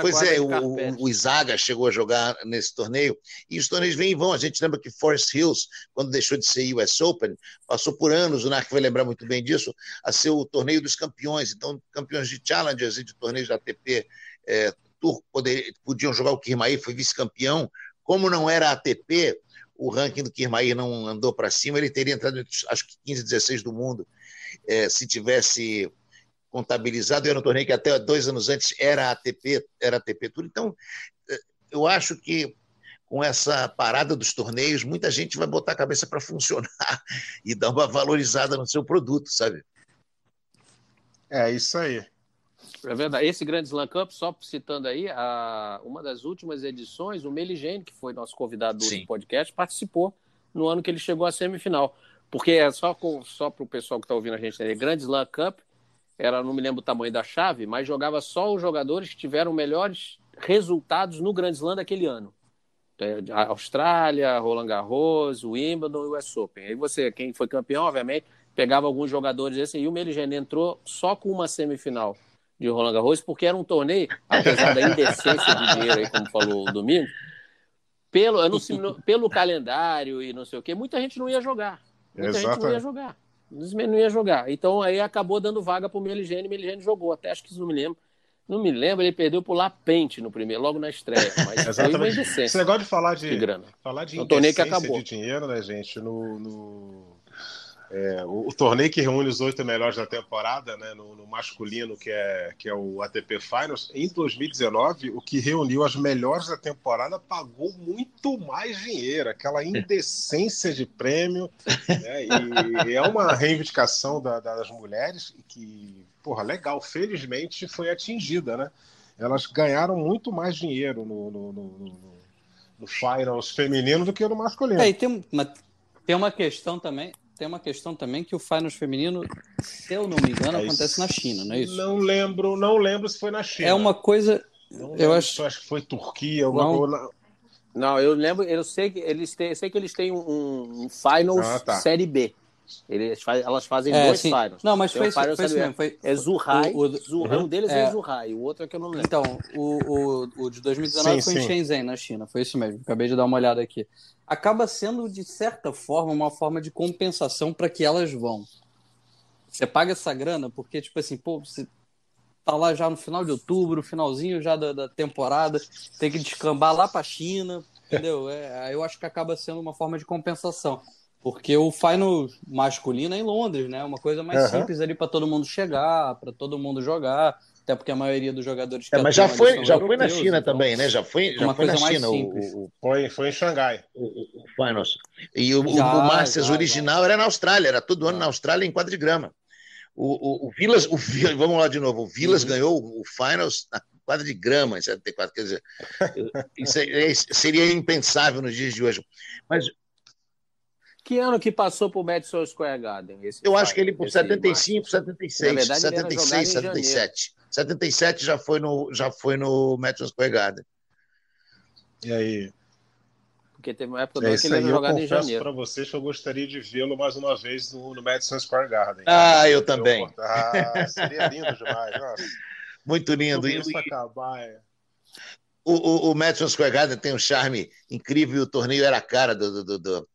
Pois é, o, o Izaga chegou a jogar nesse torneio, e os torneios vêm e vão. A gente lembra que Forest Hills, quando deixou de ser US Open, passou por anos, o Narc vai lembrar muito bem disso, a ser o torneio dos campeões. Então, campeões de Challengers e de torneios da ATP é, Tour poder, podiam jogar o Kirmair, foi vice-campeão. Como não era ATP, o ranking do Kirmair não andou para cima, ele teria entrado entre, acho que 15, 16 do mundo é, se tivesse contabilizado, era um torneio que até dois anos antes era ATP, era ATP Tour. Então, é, eu acho que com essa parada dos torneios, muita gente vai botar a cabeça para funcionar e dar uma valorizada no seu produto, sabe? É isso aí. É verdade. Esse Grande Slam Cup, só citando aí, a, uma das últimas edições, o Meligene, que foi nosso convidado do podcast, participou no ano que ele chegou à semifinal. Porque é só, só para o pessoal que está ouvindo a gente entender, Grande Slam Cup, era, não me lembro o tamanho da chave, mas jogava só os jogadores que tiveram melhores resultados no Grande Slam daquele ano. É, a Austrália, Roland Garros, Wimbledon e o US Open. Aí você, quem foi campeão, obviamente, pegava alguns jogadores esse, e o Meligene entrou só com uma semifinal de Roland Garros, porque era um torneio, apesar da indecência de dinheiro aí, como falou o Domingo, pelo, não, pelo calendário e não sei o quê, muita gente não ia jogar. Muita Exatamente. gente não ia jogar. Não ia jogar. Então aí acabou dando vaga para o Meligene, Meligene jogou, até acho que isso não me lembro. Não me lembro, ele perdeu por Lapente no primeiro, logo na estreia. Mas Exatamente. Esse negócio de falar de, de grana. Falar de é torneio que acabou. de dinheiro, né, gente? No, no é, o, o, torneio que reúne os oito melhores da temporada, né, no, no, masculino, que é, que é o ATP Finals, em 2019, o que reuniu as melhores da temporada pagou muito mais dinheiro, aquela indecência de prêmio, né, e, e, é uma reivindicação da, das mulheres que, porra, legal, felizmente foi atingida, né? Elas ganharam muito mais dinheiro no, no, no, no Finals feminino do que no masculino. É, tem uma, tem uma questão também, tem uma questão também que o finals feminino, se eu não me engano, é acontece na China, não é isso? Não lembro, não lembro se foi na China. É uma coisa. Não eu acho... acho que foi Turquia, alguma não. coisa. Não, eu lembro, eu sei que eles têm, sei que eles têm um, um finals ah, tá. série B. Eles faz, elas fazem é, dois sim. finals. Não, mas foi, foi, foi isso mesmo. Foi, é Zuhai. O, o, um deles é, é Zuhai, o outro é que eu não lembro. Então, o, o, o de 2019 sim, foi sim. em Shenzhen, na China. Foi isso mesmo. Acabei de dar uma olhada aqui. Acaba sendo, de certa forma, uma forma de compensação para que elas vão. Você paga essa grana porque, tipo assim, pô, você tá lá já no final de outubro, finalzinho já da, da temporada, tem que descambar lá para a China, entendeu? É, eu acho que acaba sendo uma forma de compensação. Porque o final masculino é em Londres, né? Uma coisa mais uhum. simples ali para todo mundo chegar, para todo mundo jogar. Até porque a maioria dos jogadores. É, mas já foi, já foi na China então, também, né? Já foi, já foi na China. O, o, foi, foi em Xangai. O, o Finals. E o, já, o Masters já, original já. era na Austrália, era todo ano na Austrália em quadra de grama. O, o, o Vilas, o, vamos lá de novo, o Vilas uhum. ganhou o Finals na quadra de grama em 74. Quer dizer, isso é, é, seria impensável nos dias de hoje. Mas que ano que passou por Madison Square Garden? eu acho que ele por 75, 76, verdade, 76, 77. 77 já foi no já foi no Madison Square Garden. E aí? Porque teve uma época é que ele era jogado em janeiro. para vocês que eu gostaria de vê-lo mais uma vez no, no Madison Square Garden. Ah, eu também. Ah, seria lindo demais. Nossa. Muito lindo. Isso acabar, é. O, o, o Madison Square Garden tem um charme incrível e o torneio era a cara do, do, do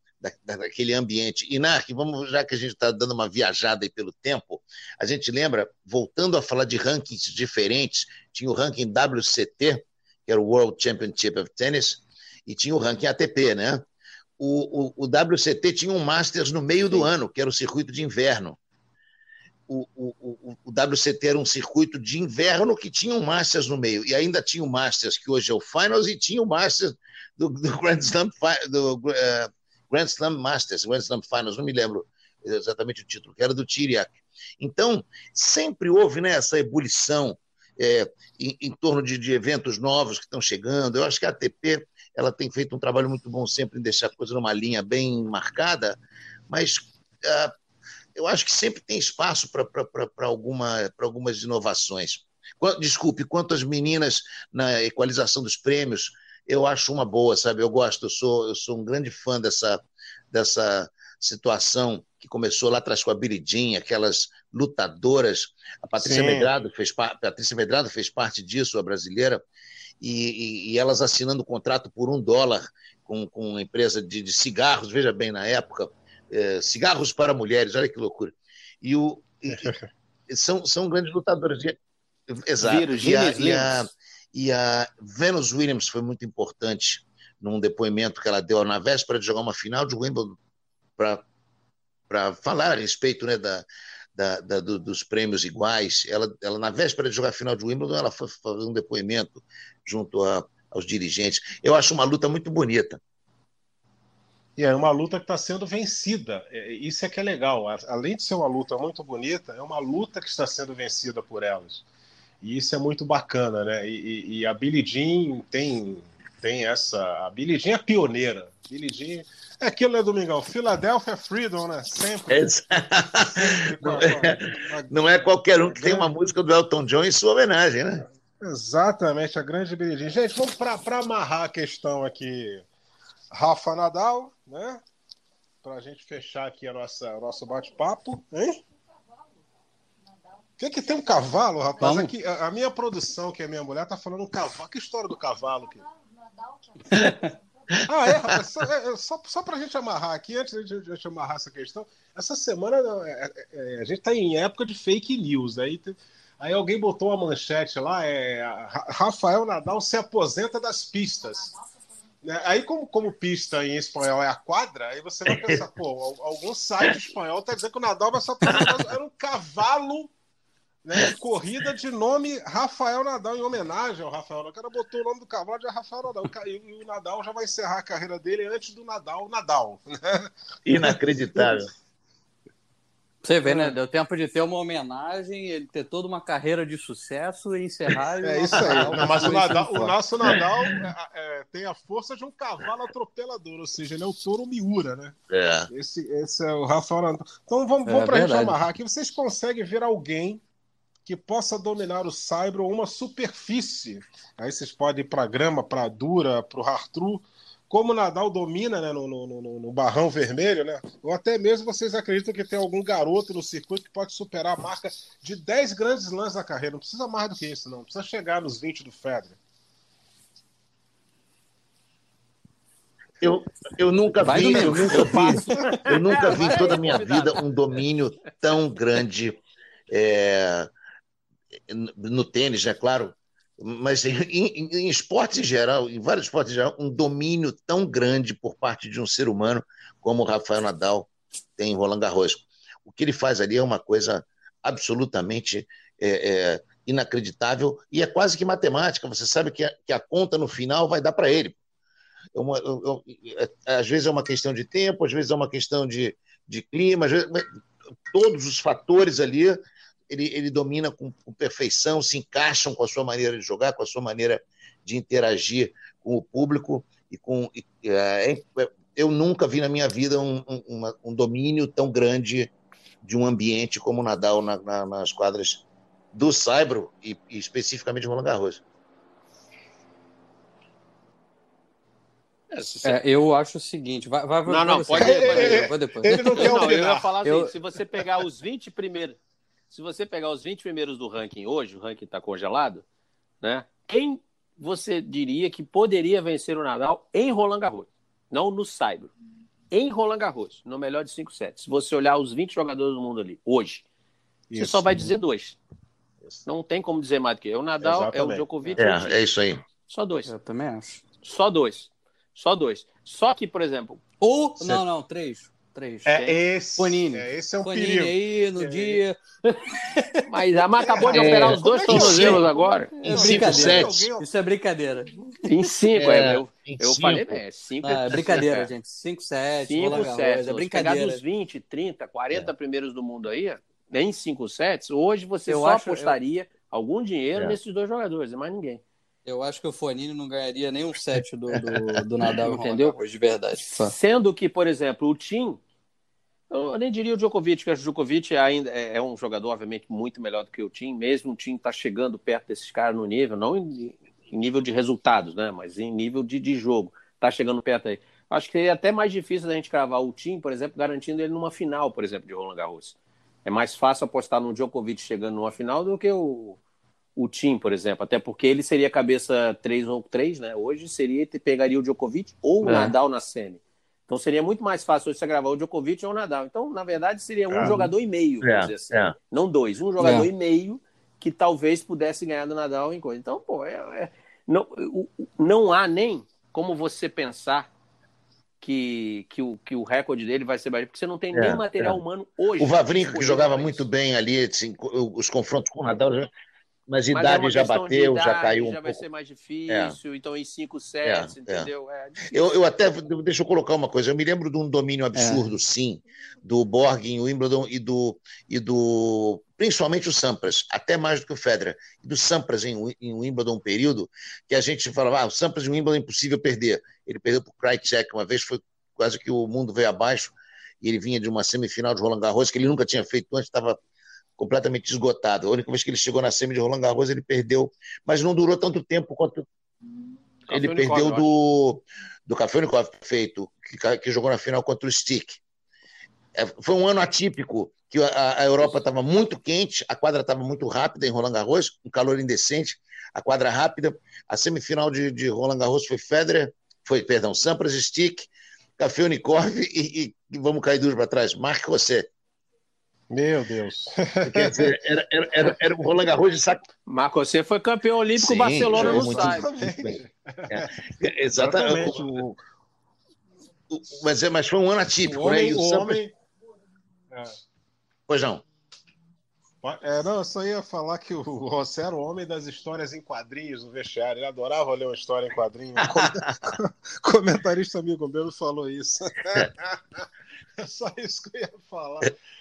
da, daquele ambiente. E, Narc, vamos, já que a gente está dando uma viajada aí pelo tempo, a gente lembra, voltando a falar de rankings diferentes, tinha o ranking WCT, que era o World Championship of Tennis, e tinha o ranking ATP, né? O, o, o WCT tinha um Masters no meio do ano, que era o circuito de inverno. O, o, o, WCT era um circuito de inverno que tinha um Masters no meio. E ainda tinha o Masters, que hoje é o Finals, e tinha o Masters do, do Grand Slam, do, uh, Grand Slam Masters, Grand Slam Finals, não me lembro exatamente o título, que era do Tiriac. Então, sempre houve né, essa ebulição é, em, em, torno de, de, eventos novos que estão chegando. Eu acho que a ATP ela tem feito um trabalho muito bom sempre em deixar a coisa numa linha bem marcada, mas uh, eu acho que sempre tem espaço para alguma, algumas inovações. Desculpe, quanto às meninas na equalização dos prêmios, eu acho uma boa, sabe? Eu gosto, eu sou, eu sou um grande fã dessa, dessa situação que começou lá atrás com a Biridinha, aquelas lutadoras. A Patrícia Medrado fez, Patrícia Medrado fez parte disso, a brasileira, e, e, e elas assinando o contrato por um dólar com, com uma empresa de, de cigarros, veja bem, na época, é, cigarros para mulheres, olha que loucura. E, o, e, são, são grandes lutadoras. Exato. Vírus, e, a, e, a, e a Venus Williams foi muito importante num depoimento que ela deu na véspera de jogar uma final de Wimbledon para falar a respeito né, da, da, da do, dos prêmios iguais. Ela, ela, na véspera de jogar a final de Wimbledon, ela foi fazer um depoimento junto a, aos dirigentes. Eu acho uma luta muito bonita. E é uma luta que está sendo vencida. É, isso é que é legal. Além de ser uma luta muito bonita, é uma luta que está sendo vencida por elas. E isso é muito bacana, né? E, e, a Billie Jean tem, tem essa. A Billie Jean é pioneira. Billie Jean. É aquilo, né, Domingão? Philadelphia Freedom, né? Sempre. Sempre não, é, não é qualquer um que tem uma música do Elton John em sua homenagem, né? Exatamente, a grande Billie Jean. Gente, vamos para amarrar a questão aqui. Rafa Nadal, né? Para a gente fechar aqui a nossa, o nosso bate-papo, hein? Tem que ter um cavalo, rapaz. Aqui, a, a, minha produção, que é minha mulher, tá falando um cavalo. Que história do cavalo aqui? ah, é, rapaz. Só, é, é, só, só pra gente amarrar aqui, antes de a gente amarrar essa questão, essa semana é, é, é, a gente tá em época de fake news. Aí, aí alguém botou uma manchete lá, é Rafael Nadal se aposenta das pistas. Né? Aí, como, como pista em espanhol é a quadra, aí você vai pensar, pô, algum site espanhol tá dizendo que o Nadal vai aposentar. Era um cavalo né, corrida de nome Rafael Nadal, em homenagem ao Rafael Nadal. O cara botou o nome do cavalo de Rafael Nadal. E o Nadal já vai encerrar a carreira dele antes do Nadal, Nadal. Né? Inacreditável. Você vê, né? Deu tempo de ter uma homenagem, ele ter toda uma carreira de sucesso e encerrar. É isso aí. Não, mas o, Nadal, o, nosso Nadal é, é, tem a força de um cavalo atropelador, ou seja, ele é o touro Miura, né? É. Esse, esse é o Rafael Nadal. Então vamos, vamos é, para a gente amarrar aqui. Vocês conseguem ver alguém que possa dominar o Saibro uma superfície. Aí vocês podem ir para grama, para dura, para o Hartru, como o Nadal domina né, no, no, no, no, barrão vermelho, né? Ou até mesmo vocês acreditam que tem algum garoto no circuito que pode superar a marca de 10 grandes lãs na carreira. Não precisa mais do que isso, não. Precisa chegar nos 20 do Federer. Eu, eu nunca Vai vi, eu nunca vi, eu nunca vi em toda a minha vida um domínio tão grande é, no tênis, né? Claro, mas em, em, em, esportes em geral, em vários esportes em geral, um domínio tão grande por parte de um ser humano como o Rafael Nadal tem em Roland Garros. O que ele faz ali é uma coisa absolutamente é, é, inacreditável e é quase que matemática. Você sabe que a, que a conta no final vai dar para ele. É uma, é, às vezes é uma questão de tempo, às vezes é uma questão de, de clima, vezes, todos os fatores ali ele, ele domina com, com, perfeição, se encaixam com a sua maneira de jogar, com a sua maneira de interagir com o público e com e, é, eu nunca vi na minha vida um, um, um, domínio tão grande de um ambiente como o Nadal na, na, nas quadras do Saibro e, e especificamente Roland Garros. É, é, eu acho o seguinte, vai, vai, não, não, pode, ir, pode, depois. Ele não quer não, eu ia falar assim, eu... se você pegar os 20 primeiros, se você pegar os 20 primeiros do ranking hoje, o ranking está congelado, né? Quem você diria que poderia vencer o Nadal em Roland Garros? Não no Saibro. Em Roland Garros, no melhor de 5 sets. Se você olhar os 20 jogadores do mundo ali, hoje, isso. você só vai dizer dois. Isso. Não tem como dizer mais do que. É o Nadal, Exatamente. é o Djokovic. É, é isso aí. Só dois. Eu também acho. Só dois. Só dois. Só que, por exemplo. Ou. Não, não, três. Três. É esse. Panini. É, esse é o Panini perigo. aí no é. dia. Mas a Mar acabou de é. operar os dois é tornozelos agora. Em 5 sets. Isso é brincadeira. Em 5, é. Eu, eu cinco. falei, é 5 ah, é brincadeira, gente. 5 sets. 5 sets. É brincadeira. Pegar dos 20, 30, 40 é. primeiros do mundo aí, em 5 sets, hoje você eu só acho, apostaria eu... algum dinheiro nesses dois jogadores, e mais ninguém. Eu acho que o Fonini não ganharia nenhum set do, do, do Nadal, entendeu? De verdade. Sendo que, por exemplo, o Tim eu nem diria o Djokovic, porque o Djokovic ainda é, é um jogador, obviamente, muito melhor do que o Tim, mesmo o Tim está chegando perto desses caras no nível, não em, em, nível de resultados, né? Mas em nível de, de jogo. Está chegando perto aí. Acho que seria até mais difícil da gente cravar o Tim, por exemplo, garantindo ele numa final, por exemplo, de Roland Garros. É mais fácil apostar no Djokovic chegando numa final do que o, o Tim, por exemplo. Até porque ele seria cabeça 3 ou 3, né? Hoje seria pegaria o Djokovic ou o é. Nadal na semi. Então seria muito mais fácil você gravar o Djokovic ou o Nadal. Então, na verdade, seria um é. jogador e meio, vamos é, dizer assim. É. Não dois, um jogador é. e meio que talvez pudesse ganhar do Nadal em coisa. Então, pô, é, é não, não há nem como você pensar que, que, o, que o recorde dele vai ser baixo, porque você não tem nem material humano hoje. O Vavrinco, que jogava muito bem ali, assim, os confrontos com o Nadal, mas, mas idade é já bateu, idade, já caiu um já pouco. vai ser mais difícil, é. então em 5 sets, é, é, entendeu? É. eu, eu até, deixa eu colocar uma coisa, eu me lembro de um domínio absurdo, sim, do Borg em Wimbledon e do, e do principalmente o Sampras, até mais do que o Federer, e do Sampras em, em Wimbledon um período, que a gente falava, ah, o Sampras em Wimbledon é impossível perder. Ele perdeu para o Krajicek, uma vez foi quase que o mundo veio abaixo, e ele vinha de uma semifinal de Roland Garros, que ele nunca tinha feito antes, estava completamente esgotado. A única vez que ele chegou na semi de Roland Garros, ele perdeu, mas não durou tanto tempo quanto ele perdeu do, do Kafelnikov feito, que, que jogou na final contra o Stick. é, foi um ano atípico, que a, a Europa estava muito quente, a quadra estava muito rápida em Roland Garros, um calor indecente, a quadra rápida. A semifinal de, de Roland Garros foi Federer, foi, perdão, Sampras, Stick, Café Unicorn e, e, vamos cair duas para trás, Marco você. Meu Deus. Quer dizer, era, era, era, era o Roland Garros de saco. Marco, você foi campeão olímpico Sim, Barcelona no muito, site. É, exatamente. exatamente. O, o, mas, é, mas foi um ano atípico, o homem, né? o, o homem... É. Pois não. É, não, eu só ia falar que o José era o homem das histórias em quadrinhos no vestiário. Ele adorava ler uma história em quadrinho. O comentarista amigo meu falou isso. É só isso que eu ia falar.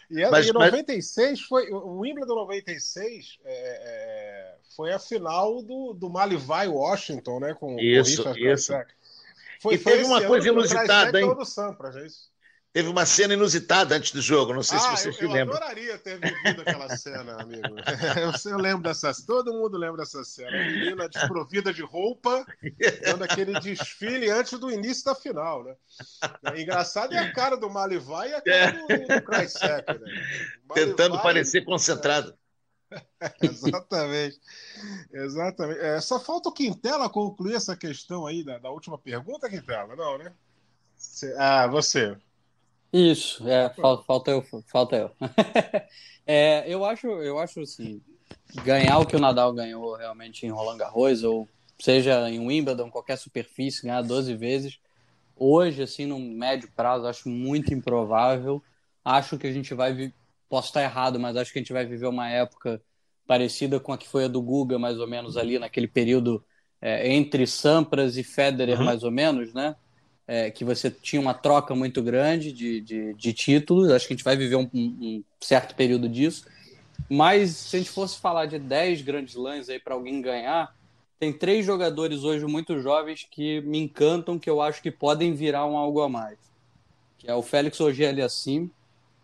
E mas, em 96 mas... foi. O Wimbledon 96 é, é, foi a final do, do Malivai Washington, né? Com isso, o isso. Foi, e foi teve uma coisa inusitada, hein? Do Sampras, é isso? Teve uma cena inusitada antes do jogo, não sei ah, se você eu, se lembra. Eu adoraria ter vivido aquela cena, amigo. Eu, eu lembro dessa todo mundo lembra dessa cena. A menina desprovida de roupa, dando aquele desfile antes do início da final, né? É engraçado é a cara do Malivai e a cara é. do, do Kreisek, né? Tentando parecer concentrado. É, exatamente. Exatamente. É, só falta o Quintela concluir essa questão aí da, da última pergunta, Quintela, não, né? Ah, você. Isso, é, falta, falta eu. Falta eu. é, eu acho, eu acho assim, ganhar o que o Nadal ganhou realmente em Roland Garros, ou seja em Wimbledon, qualquer superfície, ganhar 12 vezes, hoje, assim, no médio prazo, acho muito improvável. Acho que a gente vai. Posso estar errado, mas acho que a gente vai viver uma época parecida com a que foi a do Guga, mais ou menos ali naquele período é, entre Sampras e Federer, uhum. mais ou menos, né? É, que você tinha uma troca muito grande de, de, de títulos. Acho que a gente vai viver um, um, certo período disso. Mas se a gente fosse falar de 10 grandes lãs aí para alguém ganhar, tem três jogadores hoje muito jovens que me encantam, que eu acho que podem virar um algo a mais. Que é o Félix Auger-Aliassime,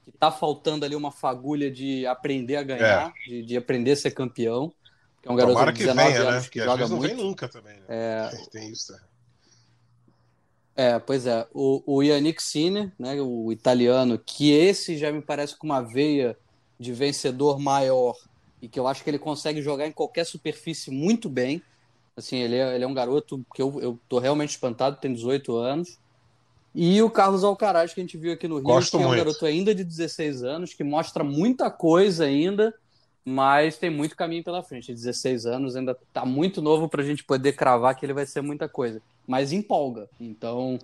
que está faltando ali uma fagulha de aprender a ganhar, é. de, de, aprender a ser campeão. Que é um garoto Tomara de 19 venha, anos né? que, que joga muito. Não vem nunca também, né? É... Tem isso, né? É, pois é. O, o Yannick Sinner, né, o italiano, que esse já me parece com uma veia de vencedor maior e que eu acho que ele consegue jogar em qualquer superfície muito bem. Assim, ele é, ele é um garoto que eu, eu tô realmente espantado, tem 18 anos. E o Carlos Alcaraz, que a gente viu aqui no Rio, Gosto que é um garoto ainda de 16 anos, que mostra muita coisa ainda, mas tem muito caminho pela frente. 16 anos ainda está muito novo para a gente poder cravar que ele vai ser muita coisa, mas empolga. Então,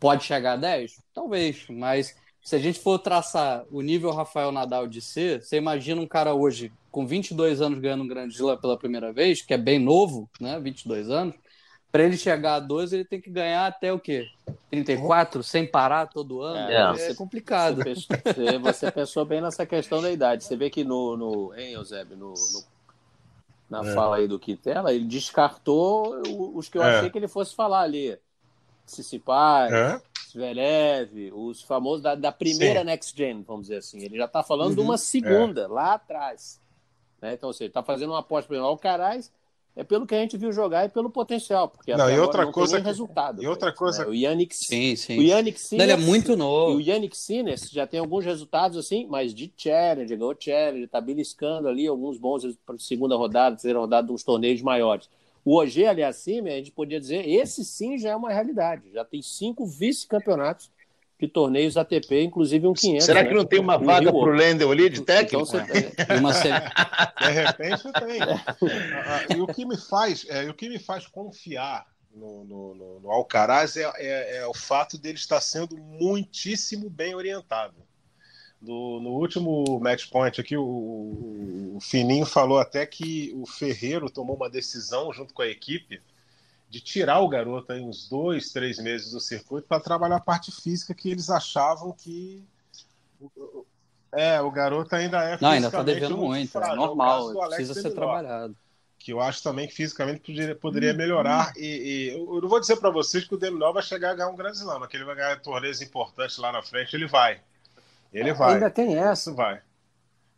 pode chegar a 10? Talvez, mas se a gente for traçar o nível Rafael Nadal de ser, você imagina um cara hoje com 22 anos ganhando um grande slam pela primeira vez, que é bem novo, né? 22 anos, para ele chegar a 12, ele tem que ganhar até o quê? 34, sem parar todo ano? É, é complicado. Você pensou, você pensou, bem nessa questão da idade. Você vê que no, no hein, Eusébio, no, no na é. fala aí do Quintela, ele descartou os que eu é. achei que ele fosse falar ali. Sissipai, é. Os famosos da, da primeira Sim. Next Gen, vamos dizer assim. Ele já está falando uhum. de uma segunda, é. lá atrás. Né? Então, você está fazendo uma aposta para o Alcaraz é pelo que a gente viu jogar e pelo potencial, porque não, e outra não coisa que, resultado. E outra coisa, né? o Yannick, sim, sim. O Yannick Sinner, ele é muito novo. O Yannick Sinner já tem alguns resultados assim, mas de challenge, ganhou challenge, tá beliscando ali alguns bons para segunda rodada, terceira rodada de uns torneios maiores. O OG Aliassime, a gente podia dizer, esse sim já é uma realidade. Já tem cinco vice-campeonatos de torneios ATP, inclusive um 500. Será né? que não tem uma vaga para o Lendel ali de então, técnico? Então, você... uma... de repente tem. Ah, ah, e o que me faz, é, o que me faz confiar no, no, no, no Alcaraz é, é, é, o fato dele estar sendo muitíssimo bem orientado. Do, no último match point aqui, o, o Fininho falou até que o Ferreiro tomou uma decisão junto com a equipe de tirar o garoto aí uns dois, três meses do circuito para trabalhar a parte física que eles achavam que é o garoto ainda é não ainda está devendo muito, é normal, precisa ser trabalhado. Que eu acho também que fisicamente poderia, poderia hum, melhorar. Hum. E, e, eu não vou dizer para vocês que o Deminol vai chegar a ganhar um grande slam, que ele vai ganhar torneios importantes lá na frente, ele vai. Ele é, vai. Ainda tem essa. Isso vai.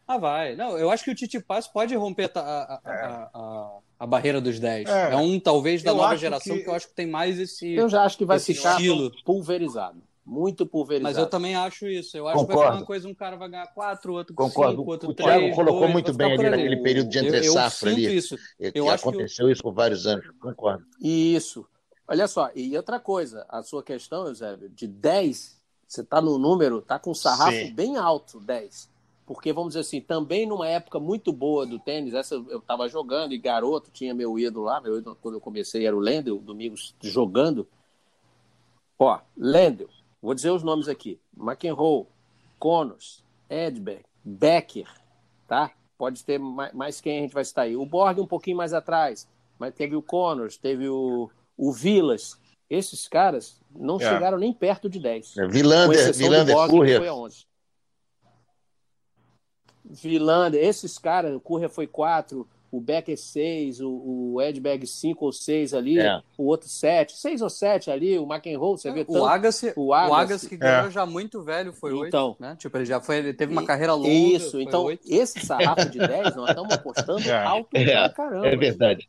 Ah, vai. Não, eu acho que o Titi Pass pode romper a, a, é. a, a, a, barreira dos 10. É, é um, talvez, da nova geração que... que... eu acho que tem mais esse. Eu já acho que vai ficar estilo. pulverizado. muito pulverizado. Mas eu também acho isso. Eu acho Concordo. que vai ser uma coisa, um cara vai ganhar quatro, outro Concordo. cinco, outro O três. Thiago colocou dois, muito bem ficar ali naquele período de Eu- entre eu safra ali. isso. Eu acho que o- aconteceu isso por vários anos. Concordo. Isso. Olha só, e outra coisa, a sua questão, Eusébio, de 10, você está no número, está com um sarrafo Sim. bem alto, 10. Porque, vamos dizer assim, também numa época muito boa do tênis, essa eu estava jogando e garoto, tinha meu ídolo lá, meu ídolo quando eu comecei era o Lendl, Domingos jogando. Ó, Lendl, vou dizer os nomes aqui: McEnroe, Connors, Edberg, Becker, tá? Pode ter mais, mais quem a gente vai citar aí. O Borg um pouquinho mais atrás, mas teve o Connors, teve o, o Vilas. Esses caras não É. chegaram nem perto de 10. Com Vilander, Vilander, Borg, foi a 11. Vilander, esses caras, o Courier foi 4, o Becker 6, o, o Edberg 5 ou 6 ali, É. o outro 7, 6 ou 7 ali, o McEnroe, você vê tanto. O Agassi, o o Agassi. Agassi que ganhou É. já muito velho, foi oito, Então. né? Tipo, ele já foi, ele teve uma E- carreira longa. Isso, foi então oito. esse sarrafo de 10 nós estamos apostando É. alto É, pra caramba. É verdade.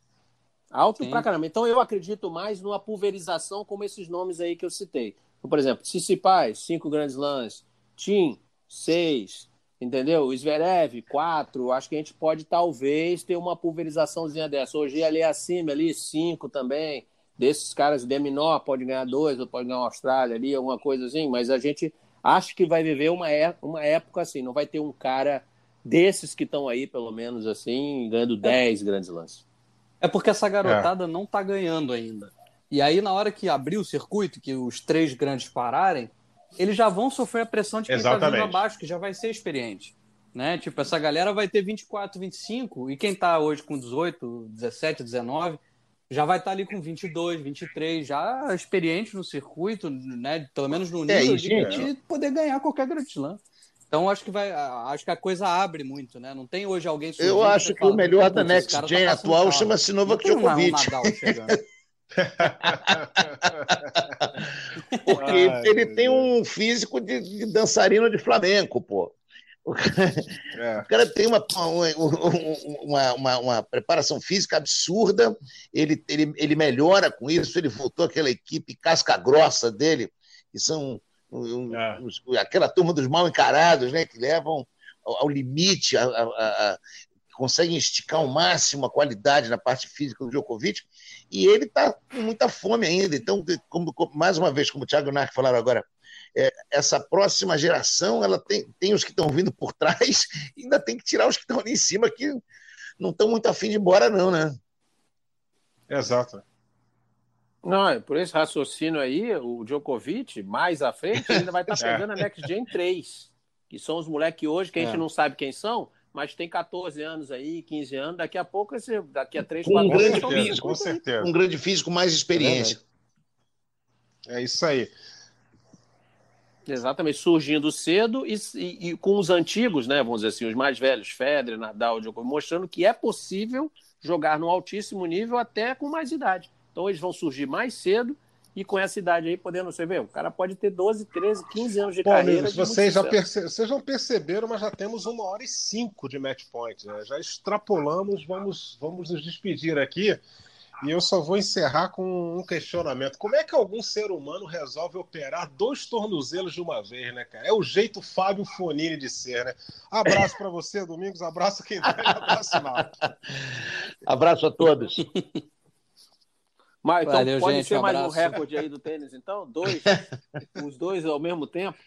Alto Sim. pra caramba. Então eu acredito mais numa pulverização como esses nomes aí que eu citei. Então, por exemplo, Tsitsipas, cinco grandes lãs. Tim, seis. Entendeu? O Zverev, quatro. Acho que a gente pode talvez ter uma pulverizaçãozinha dessa. Hoje ali acima, ali, cinco também. Desses caras, Deminor pode ganhar dois, ou pode ganhar uma Austrália ali, alguma coisa assim. Mas a gente acho que vai viver uma, é- uma época assim. Não vai ter um cara desses que estão aí, pelo menos assim, ganhando 10 grandes lances. É porque essa garotada não tá ganhando ainda. E aí, na hora que abrir o circuito, que os três grandes pararem, eles já vão sofrer a pressão de quem tá vindo Exatamente. abaixo, que já vai ser experiente. Né? Tipo, essa galera vai ter 24, 25, e quem tá hoje com 18, 17, 19, já vai estar ali com 22, 23, já experiente no circuito, né? Pelo menos no É, nível e, de, gente- poder ganhar qualquer Grand Slam. Então acho que vai, acho que a coisa abre muito, né? Não tem hoje alguém Eu acho você que fala, o melhor "Putz, da Next tá Gen passando atual carro." chama-se Novak um Djokovic. Porque Ai, ele tem um físico de, de dançarino de flamenco, pô. O cara, É. o cara tem uma, uma, uma, uma preparação física absurda, ele, ele, ele melhora com isso, ele voltou àquela equipe casca grossa dele, que são um, É. os- aquela turma dos mal encarados, né, que levam ao, ao limite, a- a- a- conseguem esticar ao máximo a qualidade na parte física do Djokovic, e ele está com muita fome ainda. Então, como- como- mais uma vez, como o Thiago e o Narc falaram agora, é, essa próxima geração ela tem, tem os que estão vindo por trás e ainda tem que tirar os que estão ali em cima que não estão muito afim de ir embora, não, né? Exato. Não, é por esse raciocínio aí, o Djokovic, mais à frente, ainda vai estar É. pegando a Next Gen 3, que são os moleques hoje que a gente É. não sabe quem são, mas tem 14 anos aí, 15 anos, daqui a pouco, esse, daqui a 3, Com 4 um anos, grande certeza, vivos. com certeza. Um grande físico, mais experiência. É isso aí. Exatamente, surgindo cedo e, e- e com os antigos, né, vamos dizer assim, os mais velhos, Federer, Nadal, Djokovic, mostrando que é possível jogar no altíssimo nível até com mais idade. Então eles vão surgir mais cedo e com essa idade aí podendo, você vê, o cara pode ter 12, 13, 15 anos de Bom, carreira. amigos, vocês já, perce... vocês já perceberam, mas já temos uma hora e cinco de match point. né? Já extrapolamos, vamos, vamos nos despedir aqui. E eu só vou encerrar com um questionamento. Como é que algum ser humano resolve operar dois tornozelos de uma vez, né, cara? É o jeito Fábio Fonini de ser, né? Abraço para você, Domingos. Abraço quem abraço Marcos. Abraço a todos. Mas então Valeu, pode gente, ser um mais um recorde aí do tênis, então? Dois, os dois ao mesmo tempo.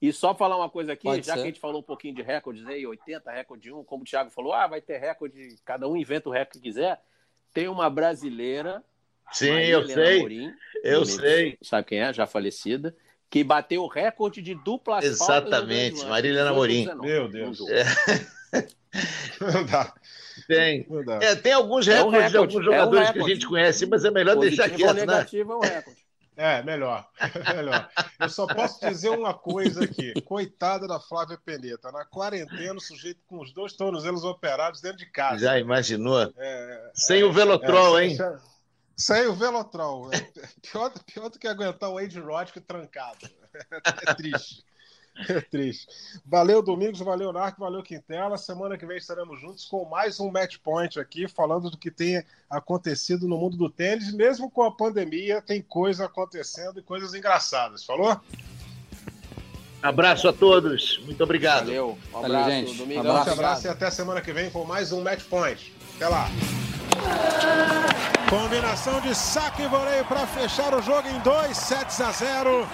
E só falar uma coisa aqui, Pode já ser. que a gente falou um pouquinho de recordes aí, 80 recorde um, como o Thiago falou, ah, vai ter recorde, cada um inventa o recorde que quiser. Tem uma brasileira, Sim, Maria eu Helena sei. Amorim, Eu sei. Sabe quem é? Já falecida. Que bateu o recorde de no Exatamente, Grand Slam, Maria Helena 18 Amorim. 19, Meu Deus. jogo. Não dá, Tem. não dá. É, tem alguns É um recordes de alguns é um jogadores que a gente conhece, mas é melhor deixar Positivo ou quieto, né? negativo é um recorde. É, melhor. melhor. Eu só posso dizer uma coisa aqui. Coitada da Flávia Peneta. Na quarentena, o sujeito com os dois tornozelos operados dentro de casa. Já imaginou? É, Sem o Velotrol, é, hein? sem- o Velotrol. É pior, pior do que aguentar o Age Roddick trancado. É triste. É triste. Valeu, Domingos, valeu, Narco, valeu, Quintela. Semana que vem estaremos juntos com mais um Match Point aqui, falando do que tem acontecido no mundo do tênis. Mesmo com a pandemia, tem coisa acontecendo e coisas engraçadas. Falou? Abraço a todos. Muito obrigado. Valeu. Um Valeu, abraço, gente. Domingão. Abraço. Um abraço e até semana que vem com mais um Match Point. Até lá. Combinação de saque e voleio para fechar o jogo em 2 sets a 0.